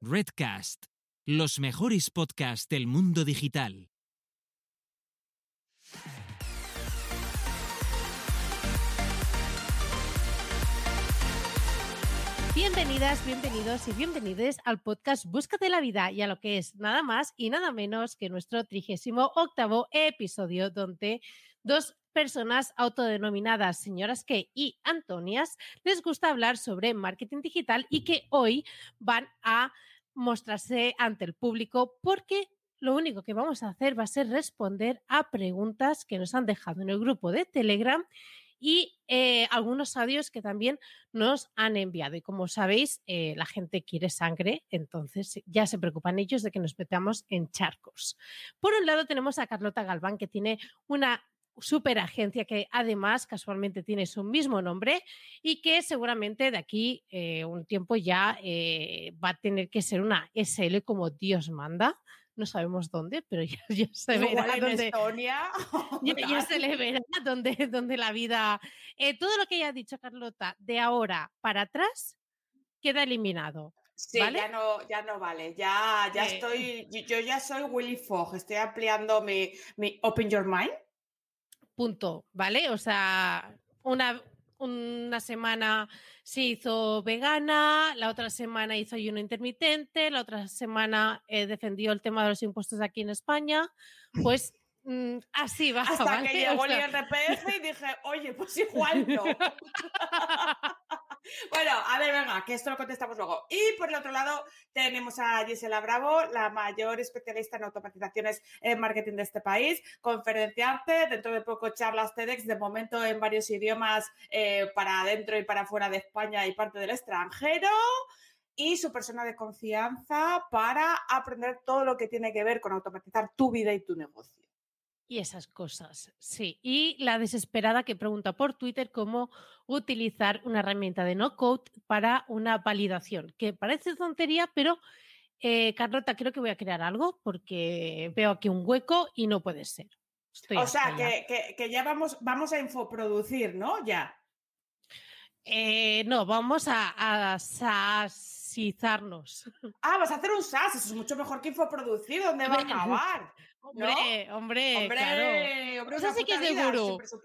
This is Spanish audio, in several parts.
Redcast, los mejores podcasts del mundo digital. Bienvenidas, bienvenidos y bienvenidos al podcast Búscate la vida y a lo que es nada más y nada menos que nuestro trigésimo octavo episodio donde dos personas autodenominadas señoras que y Antonias les gusta hablar sobre marketing digital y que hoy van a mostrarse ante el público porque lo único que vamos a hacer va a ser responder a preguntas que nos han dejado en el grupo de Telegram y eh, algunos audios que también nos han enviado. Y como sabéis, eh, la gente quiere sangre, entonces ya se preocupan ellos de que nos metamos en charcos. Por un lado tenemos a Carlota Galván, que tiene una super agencia que además casualmente tiene su mismo nombre y que seguramente de aquí eh, un tiempo ya eh, va a tener que ser una SL como Dios manda. No sabemos dónde, pero ya, ya se verá Igual en dónde, Estonia. ya, ya se le verá dónde, dónde la vida. eh, todo lo que ella ha dicho Carlota de ahora para atrás queda eliminado. Sí, ¿Vale? ya no, ya no vale. Ya, ya Eh. estoy, yo- yo ya soy Willy Fogg. Estoy ampliando mi, mi Open Your Mind. Punto, ¿vale? O sea, una, una semana se hizo vegana, la otra semana hizo ayuno intermitente, la otra semana eh, defendió el tema de los impuestos aquí en España, pues mm, así va. Hasta ¿vale? que llegó O el IRPF y dije, oye, pues igual no. bueno, a ver, venga, que esto lo contestamos luego. Y por el otro lado tenemos a Gisela Bravo, la mayor especialista en automatizaciones en marketing de este país, conferenciante, dentro de poco charlas TEDx, de momento en varios idiomas eh, para adentro y para fuera de España y parte del extranjero. Y su persona de confianza para aprender todo lo que tiene que ver con automatizar tu vida y tu negocio. Y esas cosas, sí. Y la desesperada que pregunta por Twitter cómo utilizar una herramienta de no-code para una validación, que parece tontería, pero eh, Carlota, creo que voy a crear algo porque veo aquí un hueco y no puede ser. Estoy o sea, que, que- que ya vamos, vamos a infoproducir, ¿no? Ya. Eh, no, vamos a, a sasizarnos. Ah, vas a hacer un SaaS, eso es mucho mejor que infoproducir, ¿dónde va a acabar? Hombre, hombre, Hombre, claro. hombre, Eso sí que es de gurú. Eso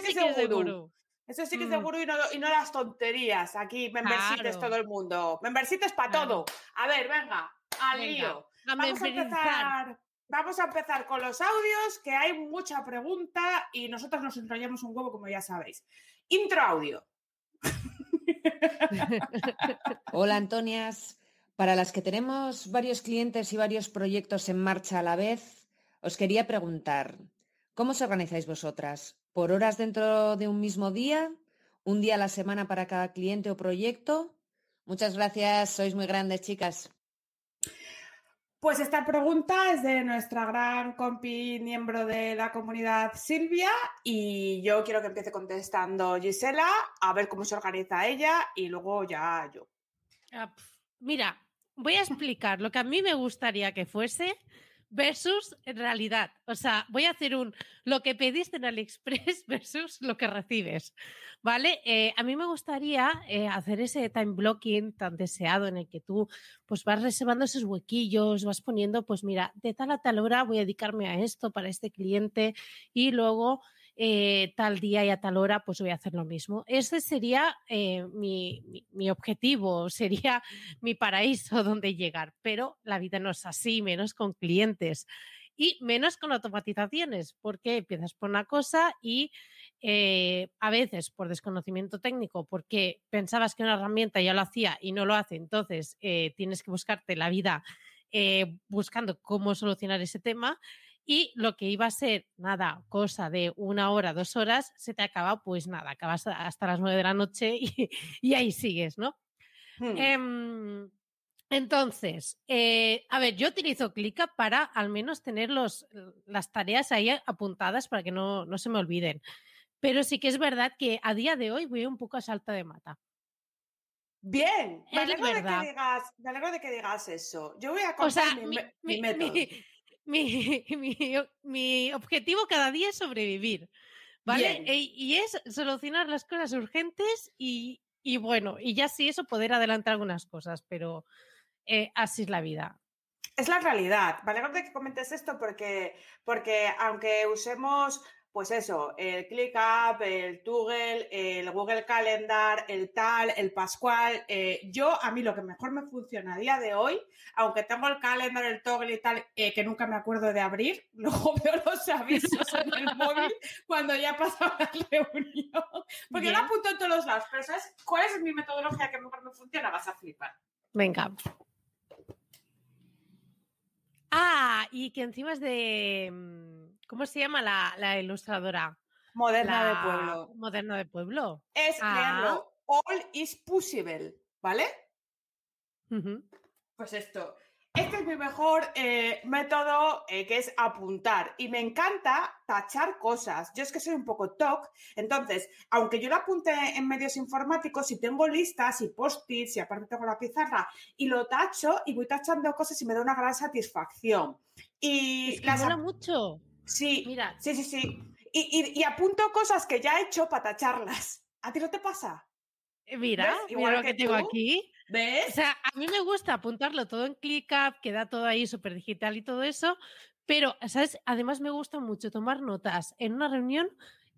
sí que es de gurú. Eso sí que es de Mm. gurú y no, y no las tonterías. Aquí, membersites Claro. todo el mundo. Membersites para Claro. todo. A ver, venga, al Venga, lío. a Vamos a empezar. Vamos a empezar con los audios, que hay mucha pregunta y nosotros nos enrollamos un huevo, como ya sabéis. Intro audio. Hola, Antonias. Para las que tenemos varios clientes y varios proyectos en marcha a la vez, os quería preguntar, ¿cómo os organizáis vosotras? ¿Por horas dentro de un mismo día? ¿Un día a la semana para cada cliente o proyecto? Muchas gracias, sois muy grandes, chicas. Pues esta pregunta es de nuestra gran compi, miembro de la comunidad Silvia, y yo quiero que empiece contestando Gisela, a ver cómo se organiza ella y luego ya yo. Ah, Mira, voy a explicar lo que a mí me gustaría que fuese versus realidad. O sea, voy a hacer un lo que pediste en AliExpress versus lo que recibes. ¿Vale? Eh, a mí me gustaría eh, hacer ese time blocking tan deseado en el que tú pues vas reservando esos huequillos, vas poniendo, pues mira, de tal a tal hora voy a dedicarme a esto para este cliente y luego eh, tal día y a tal hora pues voy a hacer lo mismo. Ese sería eh, mi, mi- objetivo, sería mi paraíso donde llegar, pero la vida no es así, menos con clientes y menos con automatizaciones, porque empiezas por una cosa y eh, a veces por desconocimiento técnico, porque pensabas que una herramienta ya lo hacía y no lo hace, entonces tienes que buscarte la vida buscando cómo solucionar ese tema y lo que iba a ser nada, cosa de una hora, dos horas, se te acaba, pues nada, acabas hasta las nueve de la noche y, y ahí sigues, ¿no? Hmm. Em, entonces, eh, a ver, yo utilizo Clica para al menos tener los, las tareas ahí apuntadas para que no, no se me olviden. Pero sí que es verdad que a día de hoy voy un poco a salta de mata. Bien, me alegro, de que digas, me alegro de que digas eso. Yo voy a O contar sea, mi, mi, me- mi mi- método. Mi- mi- objetivo cada día es sobrevivir, ¿vale? E- y es solucionar las cosas urgentes y, y bueno, y ya sí eso poder adelantar algunas cosas, pero eh, así es la vida. Es la realidad. Vale, que comentes esto porque, porque aunque usemos pues eso, el ClickUp, el Google, el Google Calendar, el tal, el Pascual. Eh, yo, a mí lo que mejor me funciona a día de hoy, aunque tengo el Calendar, el Toggle y tal, eh, que nunca me acuerdo de abrir, luego veo los avisos en el móvil cuando ya pasado la reunión. Porque yo lo apunto en todos los lados, pero ¿sabes cuál es mi metodología que mejor me funciona? Vas a flipar. Venga. Ah, y que encima es de mm, ¿Cómo se llama la, ilustradora? Moderna de Pueblo. Moderna de Pueblo. Es ah. All is possible, ¿vale? Pues esto. Este es mi mejor eh, método eh, que es apuntar y me encanta tachar cosas. Yo es que soy un poco TOC, entonces, aunque yo lo apunte en medios informáticos, si tengo listas y post-its y aparte tengo la pizarra y lo tacho y voy tachando cosas y me da una gran satisfacción. Y es que mucho. Sí, Mira. sí, sí, sí. Y, apunto cosas que ya he hecho para tacharlas. ¿A ti no te pasa? Eh, mira, Igual lo que, tengo aquí. ¿Ves? O sea, a mí me gusta apuntarlo todo en ClickUp, queda todo ahí súper digital y todo eso, pero, ¿sabes? Además me gusta mucho tomar notas en una reunión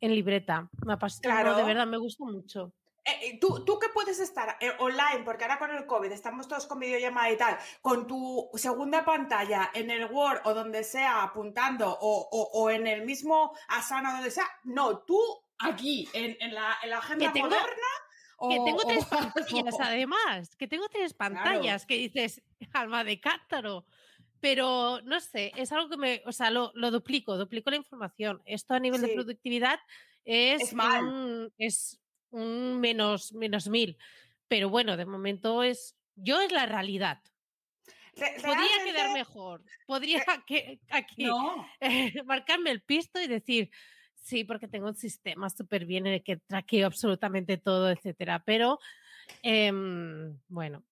en libreta. Me apasiona, claro. de verdad, me gusta mucho. Eh, eh, ¿tú, tú que puedes estar eh, online, porque ahora con el COVID estamos todos con videollamada y tal, con tu segunda pantalla en el Word o donde sea apuntando o, en el mismo Asana donde sea, no, tú aquí, en, la, agenda moderna. que tengo tres pantallas, además, que tengo tres pantallas, que dices, alma de cántaro. Pero no sé, es algo que me, o sea, lo, duplico, duplico la información. Esto a nivel de productividad es, es, mal. es un menos, menos mil. Pero bueno, de momento es, yo es la realidad. Podría quedar mejor. Podría que, aquí marcarme el pisto y decir, sí, porque tengo un sistema súper bien en el que traqueo absolutamente todo, etcétera. Pero em, bueno,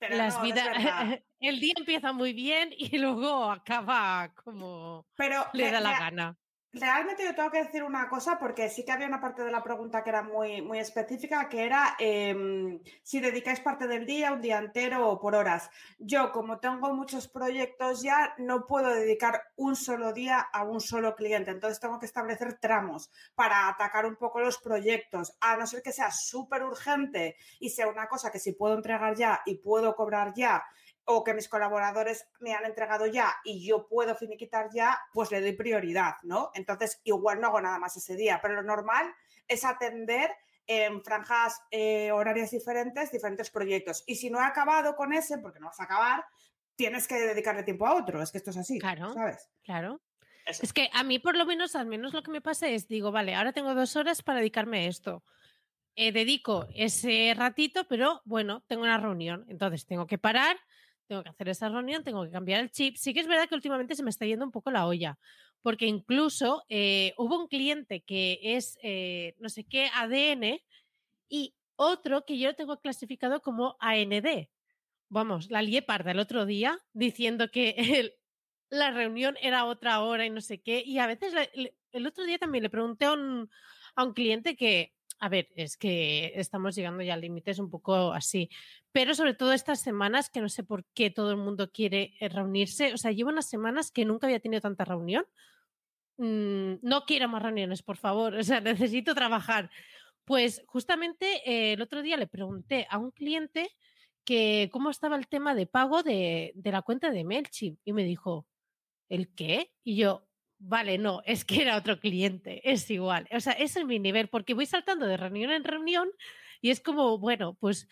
las vidas, el día empieza muy bien y luego acaba como Pero le da la gana. Realmente yo tengo que decir una cosa porque sí que había una parte de la pregunta que era muy, muy específica, que era em, si dedicáis parte del día, un día entero o por horas. Yo, como tengo muchos proyectos ya, no puedo dedicar un solo día a un solo cliente. Entonces tengo que establecer tramos para atacar un poco los proyectos, a no ser que sea súper urgente y sea una cosa que si puedo entregar ya y puedo cobrar ya o que mis colaboradores me han entregado ya y yo puedo finiquitar ya, pues le doy prioridad, ¿no? Entonces, igual no hago nada más ese día, pero lo normal es atender en franjas eh, horarias diferentes, diferentes proyectos. Y si no he acabado con ese, porque no vas a acabar, tienes que dedicarle tiempo a otro. Es que esto es así, claro, ¿sabes? Claro. Es que a mí, por lo menos, al menos lo que me pasa es, digo, vale, ahora tengo dos horas para dedicarme a esto. Eh, dedico ese ratito, pero bueno, tengo una reunión, entonces tengo que parar, tengo que hacer esa reunión, tengo que cambiar el chip. Sí que es verdad que últimamente se me está yendo un poco la olla, porque incluso eh, hubo un cliente que es eh, no sé qué ADN y otro que yo lo tengo clasificado como AND. Vamos, la lié parda el otro día diciendo que la reunión era otra hora y no sé qué. Y a veces el otro día también le pregunté a un, a un cliente que, a ver, es que estamos llegando ya al límite, es un poco así, pero sobre todo estas semanas que no sé por qué todo el mundo quiere eh, reunirse. O sea, llevo unas semanas que nunca había tenido tanta reunión. Mm, no quiero más reuniones, por favor. O sea, necesito trabajar. Pues justamente eh, el otro día le pregunté a un cliente que cómo estaba el tema de pago de, de la cuenta de MailChimp y me dijo, ¿el qué? Y yo, vale, no, es que era otro cliente, es igual. O sea, ese es mi nivel, porque voy saltando de reunión en reunión y es como, bueno, pues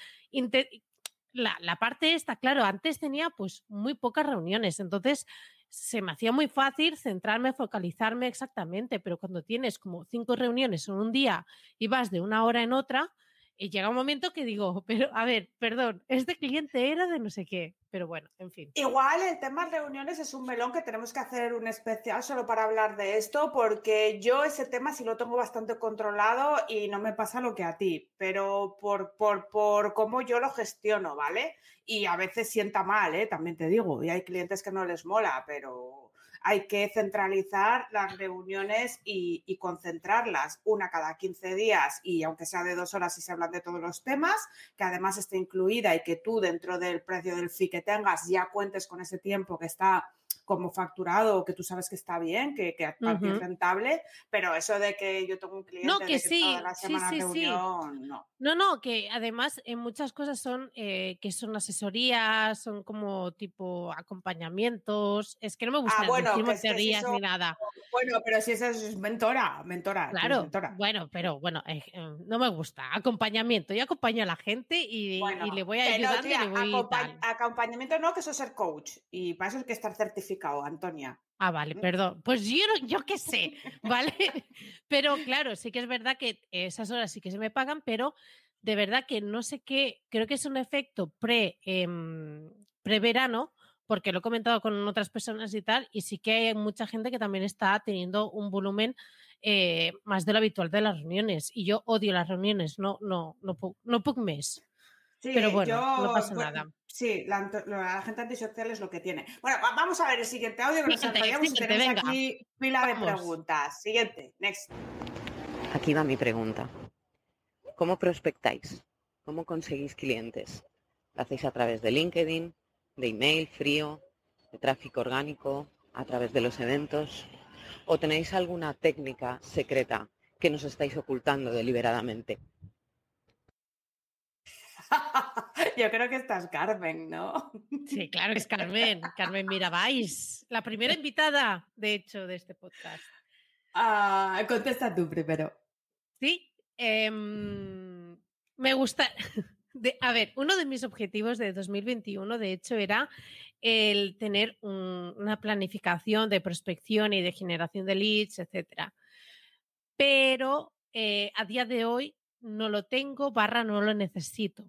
la, parte esta, claro, antes tenía pues muy pocas reuniones, entonces se me hacía muy fácil centrarme, focalizarme exactamente, pero cuando tienes como cinco reuniones en un día y vas de una hora en otra, y llega un momento que digo, pero a ver, perdón, este cliente era de no sé qué, pero bueno, en fin. Igual el tema reuniones es un melón que tenemos que hacer un especial solo para hablar de esto, porque yo ese tema sí lo tengo bastante controlado y no me pasa lo que a ti, pero por, por, por cómo yo lo gestiono, ¿vale? Y a veces sienta mal, ¿eh? También te digo, y hay clientes que no les mola, pero hay que centralizar las reuniones y, concentrarlas una cada 15 días y aunque sea de dos horas y se hablan de todos los temas, que además esté incluida y que tú dentro del precio del fee que tengas ya cuentes con ese tiempo que está como facturado, que tú sabes que está bien, que, que uh -huh. es rentable, pero eso de que yo tengo un cliente no, que, que sí, toda la semana sí, sí, reunión, sí. no. No, no, que además en muchas cosas son eh, que son asesorías, son como tipo acompañamientos. Es que no me gusta ah, bueno, decir teorías eso, ni nada. Bueno, pero si eso es mentora, mentora. Claro, mentora. bueno, pero bueno, eh, no me gusta. Acompañamiento. Yo acompaño a la gente y, bueno, y le voy ayudando no, tía, y le voy acompa tal. Acompañamiento no, que eso es ser coach. Y para eso hay que estar certificado, Antonia. Ah, vale, perdón. Pues yo, yo qué sé, ¿vale? pero claro, sí que es verdad que esas horas sí que se me pagan, pero de verdad que no sé qué, creo que es un efecto pre, eh, pre-verano, porque lo he comentado con otras personas y tal, y sí que hay mucha gente que también está teniendo un volumen eh, más de lo habitual de las reuniones. Y yo odio las reuniones, no, no, no, no, no puc mes. Sí, pero bueno, yo, no pasa bueno, nada. Sí, la, la, gente antisocial es lo que tiene. Bueno, vamos a ver el siguiente audio que nos Siguiente, y siguiente, tenemos venga. aquí pila Vamos. de preguntas. Siguiente, next. Aquí va mi pregunta. ¿Cómo prospectáis? ¿Cómo conseguís clientes? ¿Lo hacéis a través de LinkedIn, de email frío, de tráfico orgánico, a través de los eventos? ¿O tenéis alguna técnica secreta que nos estáis ocultando deliberadamente? Yo creo que estás Carmen, ¿no? Sí, claro que es Carmen, Carmen Mirabais, la primera invitada, de hecho, de este podcast. Ah, contesta tú primero. Sí, eh, me gusta. De, a ver, uno de mis objetivos de 2021, de hecho, era el tener un, una planificación de prospección y de generación de leads, etcétera. Pero eh, a día de hoy no lo tengo, barra no lo necesito.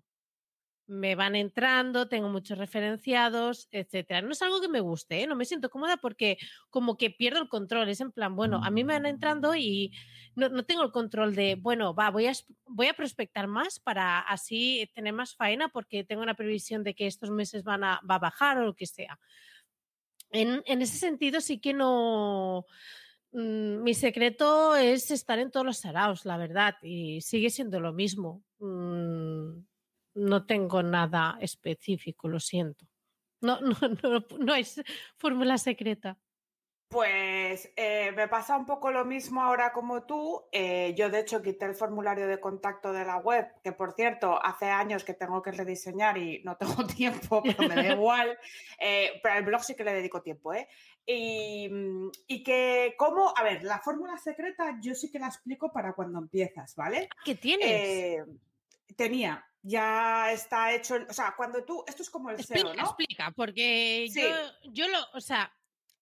Me van entrando, tengo muchos referenciados, etcétera. No es algo que me guste, ¿eh? no me siento cómoda porque como que pierdo el control. Es en plan, bueno, a mí me van entrando y no, no tengo el control de, bueno, va, voy a, voy a prospectar más para así tener más faena porque tengo una previsión de que estos meses van a, va a bajar o lo que sea. En, en ese sentido sí que no... Mm, mi secreto es estar en todos los saraos, la verdad, y sigue siendo lo mismo. Mm, no tengo nada específico, lo siento. No, no, no, no es fórmula secreta. Pues eh, me pasa un poco lo mismo ahora como tú. Eh, yo, de hecho, quité el formulario de contacto de la web, que por cierto, hace años que tengo que rediseñar y no tengo tiempo, pero me da igual. Eh, pero al blog sí que le dedico tiempo, ¿eh? Y, y que, ¿cómo? A ver, la fórmula secreta yo sí que la explico para cuando empiezas, ¿vale? ¿Qué tienes? Tenía, ya está hecho, o sea, cuando tú, esto es como el explica, SEO, ¿no? Explica, porque Sí. yo, yo lo, o sea,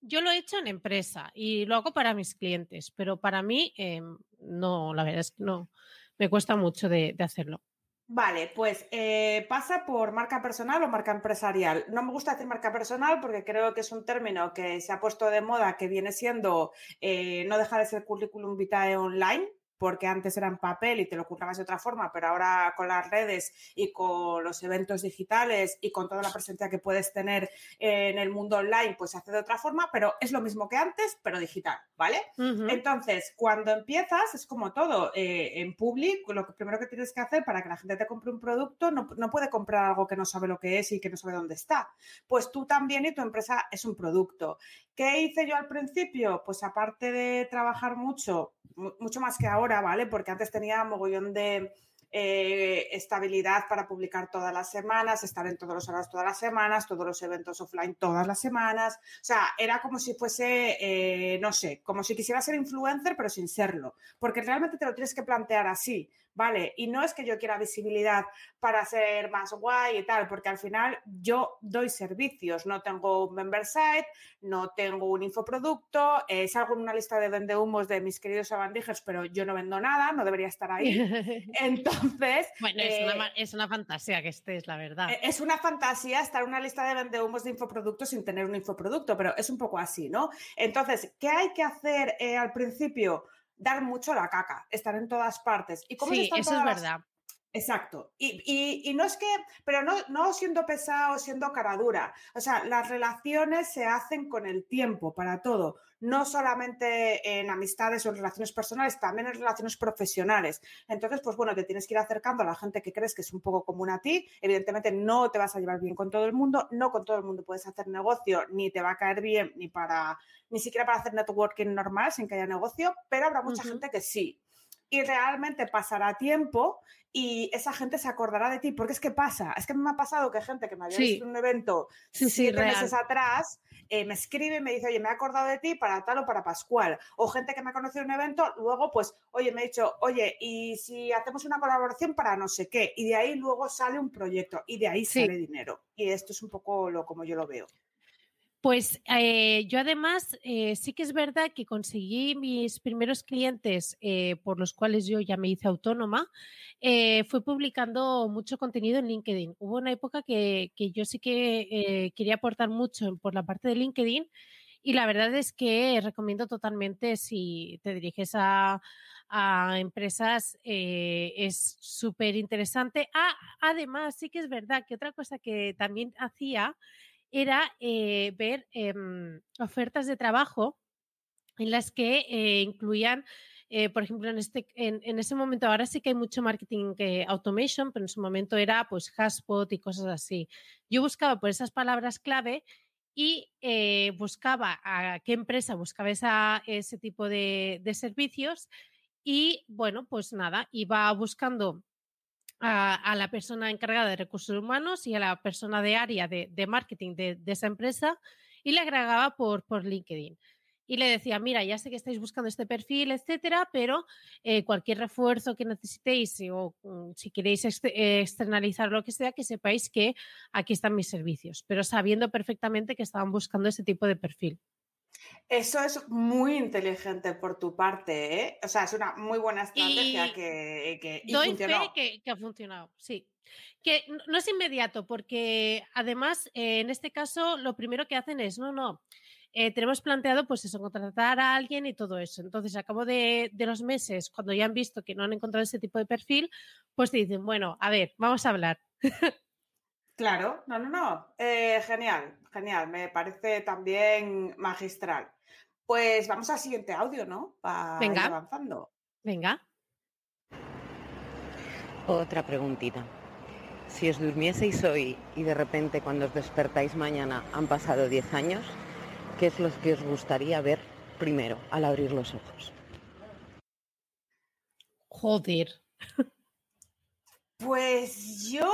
yo lo he hecho en empresa y lo hago para mis clientes, pero para mí eh, no, la verdad es que no, me cuesta mucho de, de hacerlo. Vale, pues eh, pasa por marca personal o marca empresarial. No me gusta decir marca personal porque creo que es un término que se ha puesto de moda, que viene siendo, eh, no deja de ser currículum vitae online, porque antes era en papel y te lo currabas de otra forma, pero ahora con las redes y con los eventos digitales y con toda la presencia que puedes tener en el mundo online, pues se hace de otra forma, pero es lo mismo que antes, pero digital, ¿vale? Uh -huh. Entonces, cuando empiezas, es como todo, eh, en public, lo que primero que tienes que hacer para que la gente te compre un producto, no, no puede comprar algo que no sabe lo que es y que no sabe dónde está. Pues tú también y tu empresa es un producto. ¿Qué hice yo al principio? Pues aparte de trabajar mucho, mucho más que ahora, ¿vale? Porque antes tenía mogollón de eh, estabilidad para publicar todas las semanas, estar en todos los horarios todas las semanas, todos los eventos offline todas las semanas. O sea, era como si fuese, eh, no sé, como si quisiera ser influencer, pero sin serlo. Porque realmente te lo tienes que plantear así. ¿Vale? Y no es que yo quiera visibilidad para ser más guay y tal, porque al final yo doy servicios, no tengo un member site, no tengo un infoproducto, eh, salgo en una lista de vendehumos de mis queridos abandijers, pero yo no vendo nada, no debería estar ahí. Entonces... bueno, es, eh, una, es, una, fantasía que estés, la verdad. Es una fantasía estar en una lista de vendehumos de infoproductos sin tener un infoproducto, pero es un poco así, ¿no? Entonces, ¿qué hay que hacer eh, al principio? Dar mucho la caca, estar en todas partes. ¿Y cómo sí, eso es verdad. Exacto. Y, y, y, no es que, pero no, no siendo pesado, siendo cara dura. O sea, las relaciones se hacen con el tiempo para todo. No solamente en amistades o en relaciones personales, también en relaciones profesionales. Entonces, pues bueno, te tienes que ir acercando a la gente que crees que es un poco común a ti. Evidentemente, no te vas a llevar bien con todo el mundo. No con todo el mundo puedes hacer negocio, ni te va a caer bien, ni para, ni siquiera para hacer networking normal sin que haya negocio, pero habrá mucha gente que sí y realmente pasará tiempo y esa gente se acordará de ti. Porque es que pasa, es que me ha pasado que gente que me había visto en un evento sí, siete meses atrás eh, me escribe y me dice, oye, me he acordado de ti para tal o para Pascual. O gente que me ha conocido en un evento, luego, pues, oye, me ha dicho, oye, y si hacemos una colaboración para no sé qué. Y de ahí luego sale un proyecto y de ahí sale dinero. Y esto es un poco lo como yo lo veo. Pues eh, yo además eh, sí que es verdad que conseguí mis primeros clientes eh, por los cuales yo ya me hice autónoma, fue publicando mucho contenido en LinkedIn. Hubo una época que, yo sí que quería aportar mucho por la parte de LinkedIn y la verdad es que recomiendo totalmente si te diriges a, a empresas, es súper interesante. Ah, además, sí que es verdad que otra cosa que también hacía era eh, ver eh, ofertas de trabajo en las que eh, incluían, eh, por ejemplo, en, este, en, ese momento, ahora sí que hay mucho marketing automation, pero en su momento era pues Haspot y cosas así. Yo buscaba por esas palabras clave y buscaba a qué empresa buscaba ese tipo de servicios y bueno, pues nada, iba buscando a, la persona encargada de recursos humanos y a la persona de área de, marketing de, esa empresa y le agregaba por, LinkedIn. Y le decía, mira, ya sé que estáis buscando este perfil, etcétera, pero eh, cualquier refuerzo que necesitéis o um, si queréis ex eh, externalizar lo que sea, que sepáis que aquí están mis servicios, pero sabiendo perfectamente que estaban buscando ese tipo de perfil. Eso es muy inteligente por tu parte, ¿eh? O sea, es una muy buena estrategia y que, que y doy funcionó. fe que, que, ha funcionado, sí. Que no es inmediato, porque además, eh, en este caso, lo primero que hacen es, no, no, eh, tenemos planteado, pues eso, contratar a alguien y todo eso. Entonces, a cabo de, de, los meses, cuando ya han visto que no han encontrado ese tipo de perfil, pues te dicen, bueno, a ver, vamos a hablar. Claro, no, no, no. Eh, genial, genial. Me parece también magistral. Pues vamos al siguiente audio, ¿no? Para Venga. ir avanzando. Venga. Otra preguntita. Si os durmieseis hoy y de repente cuando os despertáis mañana han pasado 10 años, ¿qué es lo que os gustaría ver primero al abrir los ojos? Joder. Pues yo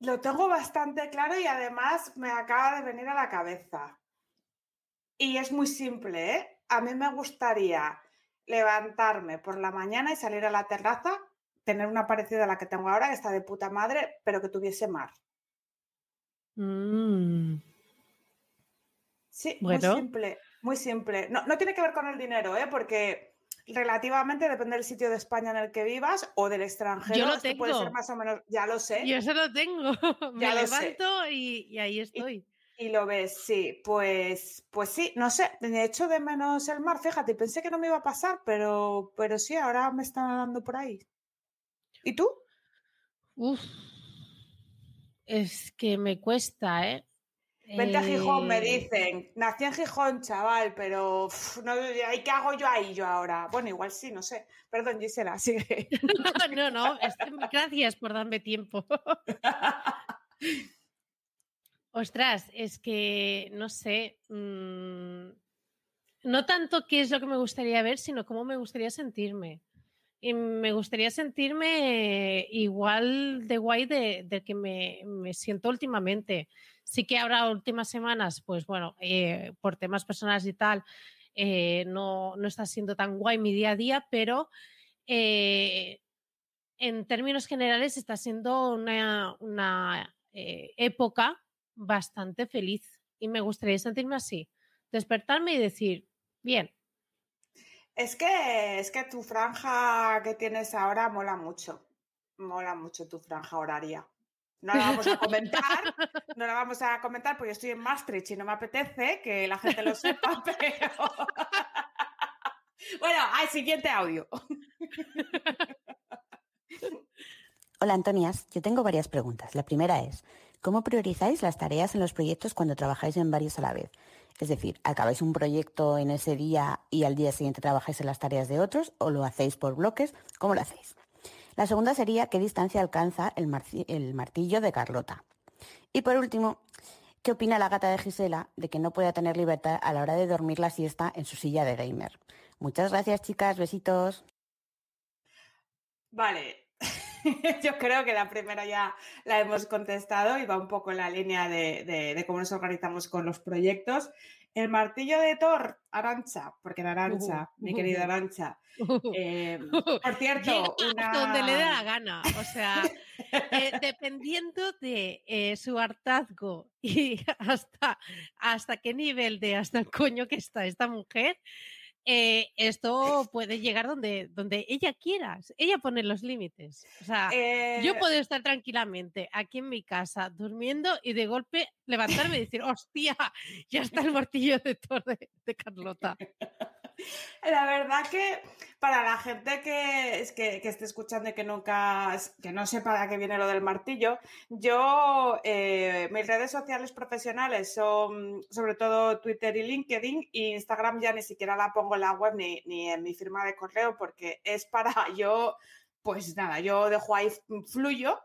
lo tengo bastante claro y además me acaba de venir a la cabeza. Y es muy simple, ¿eh? A mí me gustaría levantarme por la mañana y salir a la terraza, tener una parecida a la que tengo ahora, que está de puta madre, pero que tuviese mar. Mm. Sí, bueno. muy simple, muy simple. No, no tiene que ver con el dinero, ¿eh? Porque relativamente depende del sitio de España en el que vivas o del extranjero. Yo lo tengo. Puede ser más o menos, ya lo sé. Yo eso lo tengo. Me levanto y, y, ahí estoy. Y, y, lo ves, sí. Pues, pues sí, no sé. De hecho, de menos el mar, fíjate, pensé que no me iba a pasar, pero, pero sí, ahora me está dando por ahí. ¿Y tú? Uf. Es que me cuesta, ¿eh? Vente a Gijón, me dicen. Nací en Gijón, chaval, pero uf, no, ¿qué hago yo ahí yo ahora? Bueno, igual sí, no sé. Perdón, Gisela, sigue. no, no, es, gracias por darme tiempo. Ostras, es que no sé. Mmm, no tanto qué es lo que me gustaría ver, sino cómo me gustaría sentirme. Y me gustaría sentirme igual de guay de, de que me, me siento últimamente sí que ahora últimas semanas, pues bueno, eh, por temas personales y tal, eh, no, no, está siendo tan guay mi día a día, pero eh, en términos generales está siendo una, una época bastante feliz y me gustaría sentirme así, despertarme y decir, bien. Es que, es que tu franja que tienes ahora mola mucho, mola mucho tu franja horaria. No la vamos a comentar, no la vamos a comentar porque estoy en Maastricht y no me apetece que la gente lo sepa, pero... bueno, al siguiente audio. Hola, Antonias. Yo tengo varias preguntas. La primera es, ¿cómo priorizáis las tareas en los proyectos cuando trabajáis en varios a la vez? Es decir, ¿acabáis un proyecto en ese día y al día siguiente trabajáis en las tareas de otros o lo hacéis por bloques? ¿Cómo lo hacéis? La segunda sería qué distancia alcanza el, martillo de Carlota. Y por último, ¿qué opina la gata de Gisela de que no pueda tener libertad a la hora de dormir la siesta en su silla de gamer? Muchas gracias, chicas. Besitos. Vale, yo creo que la primera ya la hemos contestado y va un poco en la línea de, cómo nos organizamos con los proyectos. El martillo de Thor, Arancha, porque era Arancha, mi querida Arancha. Eh, por cierto, donde le da la gana, o sea, eh, dependiendo de eh, su hartazgo y hasta, hasta qué nivel de hasta el coño que está esta mujer, eh, esto puede llegar donde, donde ella quiera. Ella pone los límites. O sea, yo eh puedo estar tranquilamente aquí en mi casa durmiendo y de golpe levantarme y decir, hostia, ya está el martillo de torre de Carlota. La verdad que para la gente que, que, que esté escuchando y que nunca, que no sepa de qué viene lo del martillo, yo, eh, mis redes sociales profesionales son sobre todo Twitter y LinkedIn y Instagram ya ni siquiera la pongo en la web ni, ni en mi firma de correo porque es para yo, pues nada, yo dejo ahí fluyo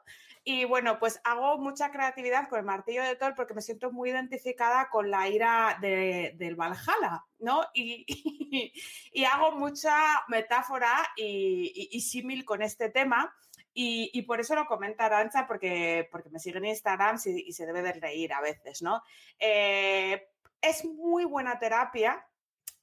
y bueno, pues hago mucha creatividad con el martillo de Thor porque me siento muy identificada con la ira del Valhalla, ¿no? Y, y, hago mucha metáfora y, símil con este tema. Y, por eso lo comenta Arancha, porque, porque me sigue en Instagram y, se debe de reír a veces, ¿no? Eh, es muy buena terapia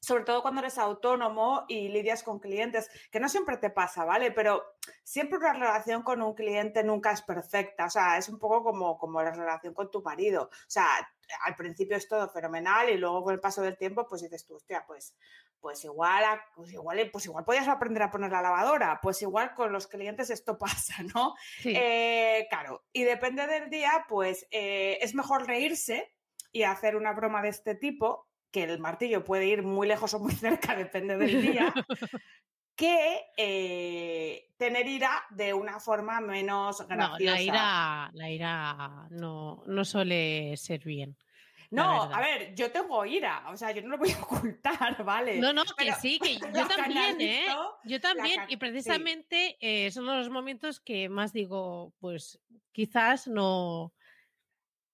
sobre todo cuando eres autónomo y lidias con clientes, que no siempre te pasa, ¿vale? Pero siempre una relación con un cliente nunca es perfecta, o sea, es un poco como, como la relación con tu marido, o sea, al principio es todo fenomenal y luego con el paso del tiempo, pues dices tú, hostia, pues, pues igual, pues igual, pues igual podías aprender a poner la lavadora, pues igual con los clientes esto pasa, ¿no? Eh, claro, y depende del día, pues eh, es mejor reírse y hacer una broma de este tipo que el martillo puede ir muy lejos o muy cerca, depende del día, que eh, tener ira de una forma menos graciosa. No, la ira, la ira no, no suele ser bien. No, a ver, yo tengo ira, o sea, yo no lo voy a ocultar, ¿vale? No, no, que sí, que yo también, ¿eh? Yo también, y precisamente eh, son los momentos que más digo, pues quizás no,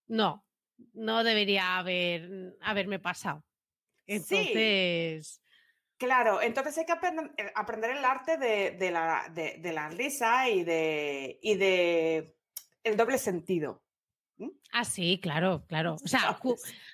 no, no debería haber, haberme pasado. Entonces. Claro, entonces hay que eh, aprender, el arte de, la, de, la, risa y de, y de el doble sentido. Ah, sí, claro, claro. O sea,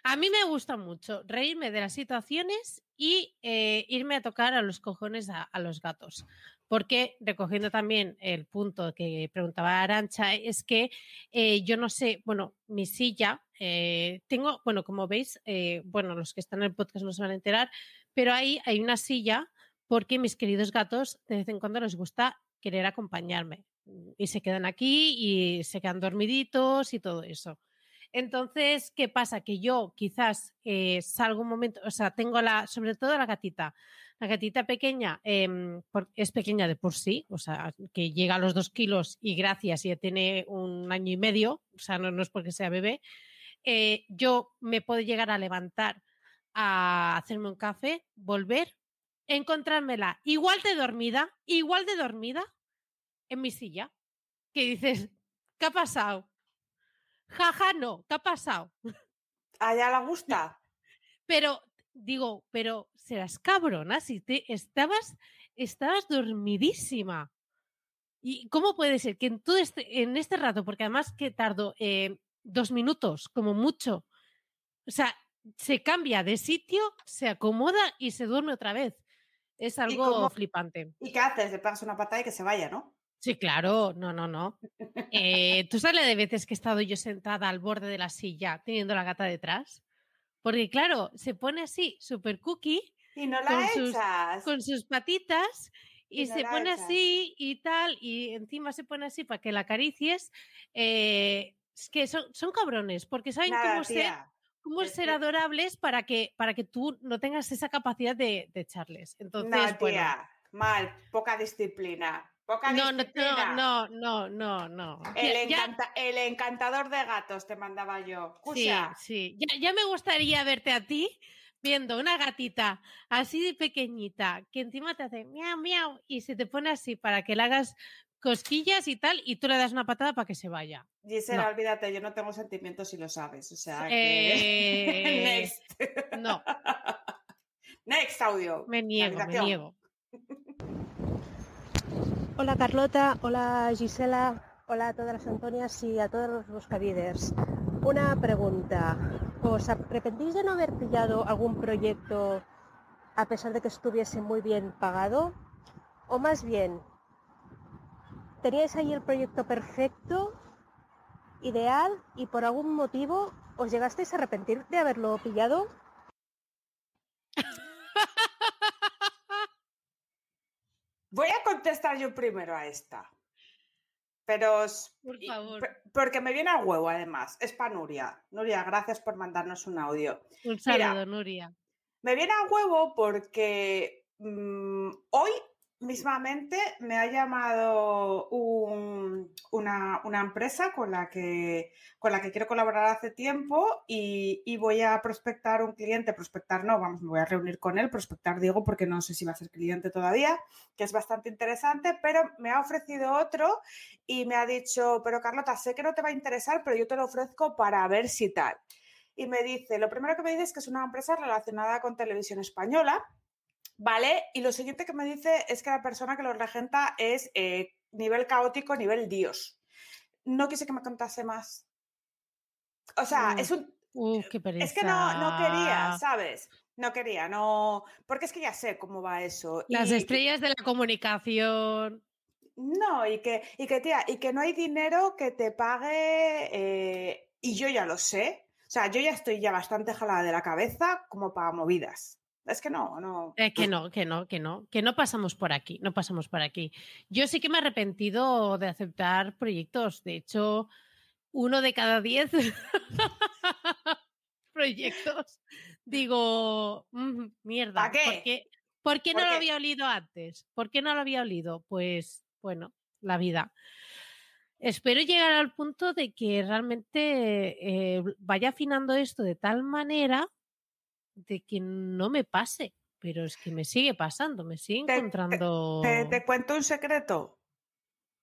a mí me gusta mucho reírme de las situaciones y eh, irme a tocar a los cojones a, los gatos. Porque, recogiendo también el punto que preguntaba Arancha, es que eh, yo no sé, bueno, mi silla eh, tengo, bueno, como veis, eh, bueno, los que están en el podcast no se van a enterar, pero ahí hay una silla porque mis queridos gatos de vez en cuando les gusta querer acompañarme y se quedan aquí y se quedan dormiditos y todo eso. Entonces, ¿qué pasa? Que yo quizás eh, salgo un momento, o sea, tengo la, sobre todo la gatita, la gatita pequeña em, es pequeña de por sí, o sea, que llega a los dos kilos y gracias, ya tiene un año y medio, o sea, no, no es porque sea bebé, eh, yo me puedo llegar a levantar a hacerme un café, volver, encontrármela igual de dormida, igual de dormida en mi silla, que dices, ¿qué ha pasado? Jaja, no, ¿qué ha pasado? Allá la gusta. Pero digo, pero serás cabrona si te estabas, estabas dormidísima. ¿Y cómo puede ser que en todo este, en este rato, porque además que tardo eh, dos minutos, como mucho. O sea, se cambia de sitio, se acomoda y se duerme otra vez. Es algo flipante. ¿Y qué haces? Le pegas una patada y que se vaya, ¿no? Sí, claro, no, no, no. Eh, ¿Tú sabes de veces que he estado yo sentada al borde de la silla teniendo la gata detrás? Porque claro, se pone así, super cookie. Y no la con echas. Sus, con sus patitas y, se pone así y tal, y encima se pone así para que la acaricies. Eh, es que son, son cabrones, porque saben cómo ser, cómo ser adorables para que, para que tú no tengas esa capacidad de, echarles. Entonces, mal, poca disciplina. Poca No, no, disciplina. no, no, no, no. El, Ya- ya- encanta- el encantador de gatos te mandaba yo. Sí, sí. Ya, ya me gustaría verte a ti viendo una gatita así de pequeñita que encima te hace miau, miau y se te pone así para que le hagas cosquillas y tal y tú le das una patada para que se vaya. Gisela, no. olvídate, yo no tengo sentimientos si lo sabes. O sea, que... Eh, Next. No, Next audio. me niego, me niego. Hola Carlota, hola Gisela, hola a todas las Antonias y a todos los buscaviders. Una pregunta, ¿os arrepentís de no haber pillado algún proyecto a pesar de que estuviese muy bien pagado? O más bien, ¿teníais ahí el proyecto perfecto, ideal y por algún motivo os llegasteis a arrepentir de haberlo pillado? Voy a contestar yo primero a esta. Pero. os- Por favor. Porque me viene a huevo, además. Es para Nuria. Nuria, gracias por mandarnos un audio. Un Mira. saludo, Nuria. Me viene a huevo porque mm, hoy mismamente me ha llamado un- una, empresa con la, que, con la que quiero colaborar hace tiempo y, y voy a prospectar un cliente, prospectar no, vamos, me voy a reunir con él, prospectar digo porque no sé si va a ser cliente todavía, que es bastante interesante, pero me ha ofrecido otro y me ha dicho, pero Carlota, sé que no te va a interesar, pero yo te lo ofrezco para ver si tal y me dice, lo primero que me dice es que es una empresa relacionada con televisión española, ¿vale? Y lo siguiente que me dice es que la persona que lo regenta es eh, nivel caótico, nivel Dios. No quise que me contase más. O sea, es un... Uh, qué pereza. Es que no, no quería, ¿sabes? No quería, no... Porque es que ya sé cómo va eso. Las y- estrellas de la comunicación. No, y que, y que, tía, y que no hay dinero que te pague, eh, y yo ya lo sé. O sea, yo ya estoy ya bastante jalada de la cabeza como para movidas. Es que no, no. Eh, que no, que no, que no, que no pasamos por aquí, no pasamos por aquí. Yo sí que me he arrepentido de aceptar proyectos. De hecho, uno de cada diez proyectos digo, "Mm, mierda. ¿Por qué, por qué no ¿Por lo había olido antes? ¿Por qué no lo había olido? Pues, bueno, la vida. Espero llegar al punto de que realmente eh, vaya afinando esto de tal manera de que no me pase, pero es que me sigue pasando, me sigue Te- te- encontrando. ¿Te, te cuento un secreto?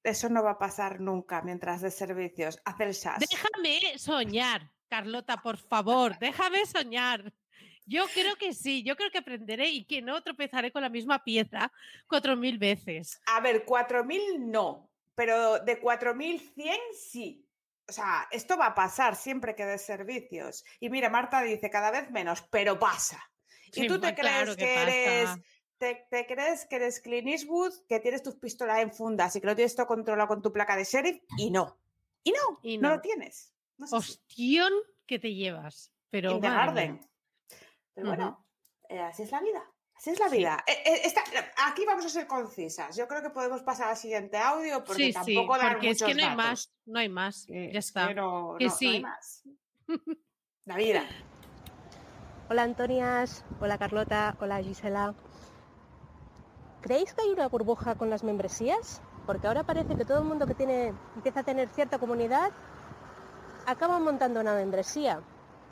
Eso no va a pasar nunca mientras de servicios. Haz el SAS. Déjame soñar, Carlota, por favor, déjame soñar. Yo creo que sí, yo creo que aprenderé y que no tropezaré con la misma pieza cuatro mil veces. A ver, 4.000 no, pero de 4.100 sí. O sea, esto va a pasar siempre que des servicios. Y mira, Marta dice cada vez menos, pero pasa. Y tú te pues claro crees que que, eres, te, te crees que eres Clint Eastwood, que tienes tus pistolas en fundas y que lo tienes todo controlado con tu placa de sheriff, y no. Y no, Y no, no. lo tienes. No. Hostión que te llevas. Pero In the garden. Pero bueno, eh, así es la vida. Así es la Sí. vida. Eh, eh, esta- aquí vamos a ser concisas. Yo creo que podemos pasar al siguiente audio porque Sí, sí, tampoco dar porque es que no hay datos. más, no hay más, Eh, ya está. pero Que no- no hay sí. más. La vida. Hola Antonias, hola Carlota, hola Gisela. ¿Creéis que hay una burbuja con las membresías? Porque ahora parece que todo el mundo que tiene, empieza a tener cierta comunidad acaba montando una membresía.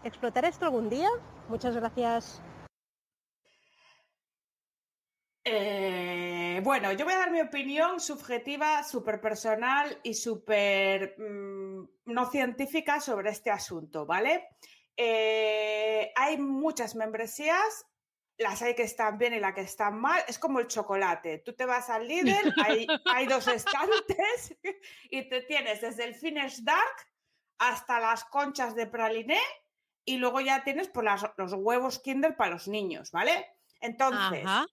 ¿Explotará esto algún día? Muchas gracias. Eh, bueno, yo voy a dar mi opinión subjetiva, súper personal y súper mm, no científica sobre este asunto, ¿vale? Eh, hay muchas membresías, las hay que están bien y las que están mal. Es como el chocolate. Tú te vas al líder, hay, hay dos estantes y te tienes desde el Finish Dark hasta las conchas de praliné y luego ya tienes por las- los huevos Kinder para los niños, ¿vale? Entonces, Ajá.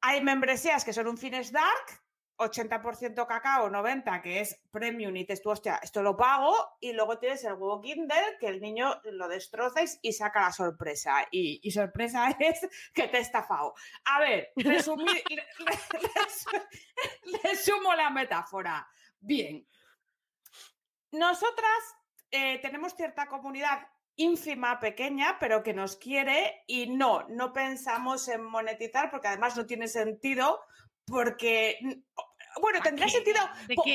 Hay membresías que son un Finish Dark, 80% cacao, 90% que es premium y te tú, hostia, esto lo pago, y luego tienes el huevo Kinder que el niño lo destrozáis y saca la sorpresa. Y, y sorpresa es que te he estafado. A ver, resumí- le- le- resu- resumo la metáfora. Bien. Nosotras eh, tenemos cierta comunidad ínfima, pequeña, pero que nos quiere y no, no pensamos en monetizar porque además no tiene sentido porque bueno, tendría qué? sentido.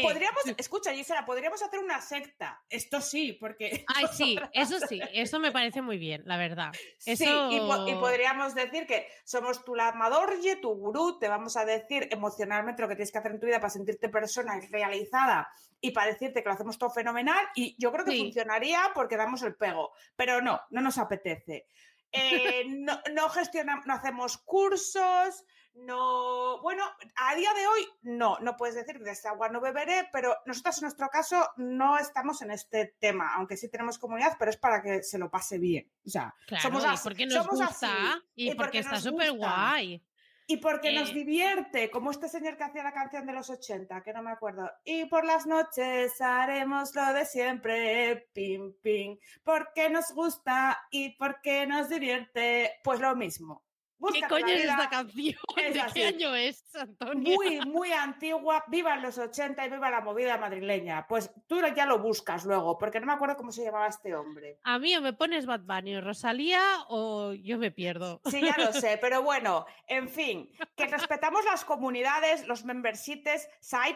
Podríamos, escucha, Gisela, podríamos hacer una secta. Esto sí, porque. Ay, sí, eso sí, eso me parece muy bien, la verdad. Sí, y, po- y podríamos decir que somos tu lamadorje, tu gurú, te vamos a decir emocionalmente lo que tienes que hacer en tu vida para sentirte persona realizada y para decirte que lo hacemos todo fenomenal. Y yo creo que Sí. funcionaría porque damos el pego, pero no, no nos apetece. Eh, no, no gestionamos, no hacemos cursos, no. Bueno, a día de hoy no, no puedes decir de esta agua no beberé, pero nosotros en nuestro caso no estamos en este tema, aunque sí tenemos comunidad, pero es para que se lo pase bien. O sea, Claro, somos y así, porque nos somos gusta así, y, porque está súper guay. Y porque nos Eh, divierte, como este señor que hacía la canción de los 80, que no me acuerdo. Y por las noches haremos lo de siempre, pim, pim, porque nos gusta y porque nos divierte, pues lo mismo. ¿Qué coño es esta canción? es ¿De así. qué año es, Antonio? Muy, muy antigua, viva los 80 y viva la movida madrileña. Pues tú ya lo buscas luego, porque no me acuerdo cómo se llamaba este hombre. A mí o me pones Bad Bunny o Rosalía o yo me pierdo. Sí, ya lo sé, pero bueno, en fin, que respetamos las comunidades, los memberships,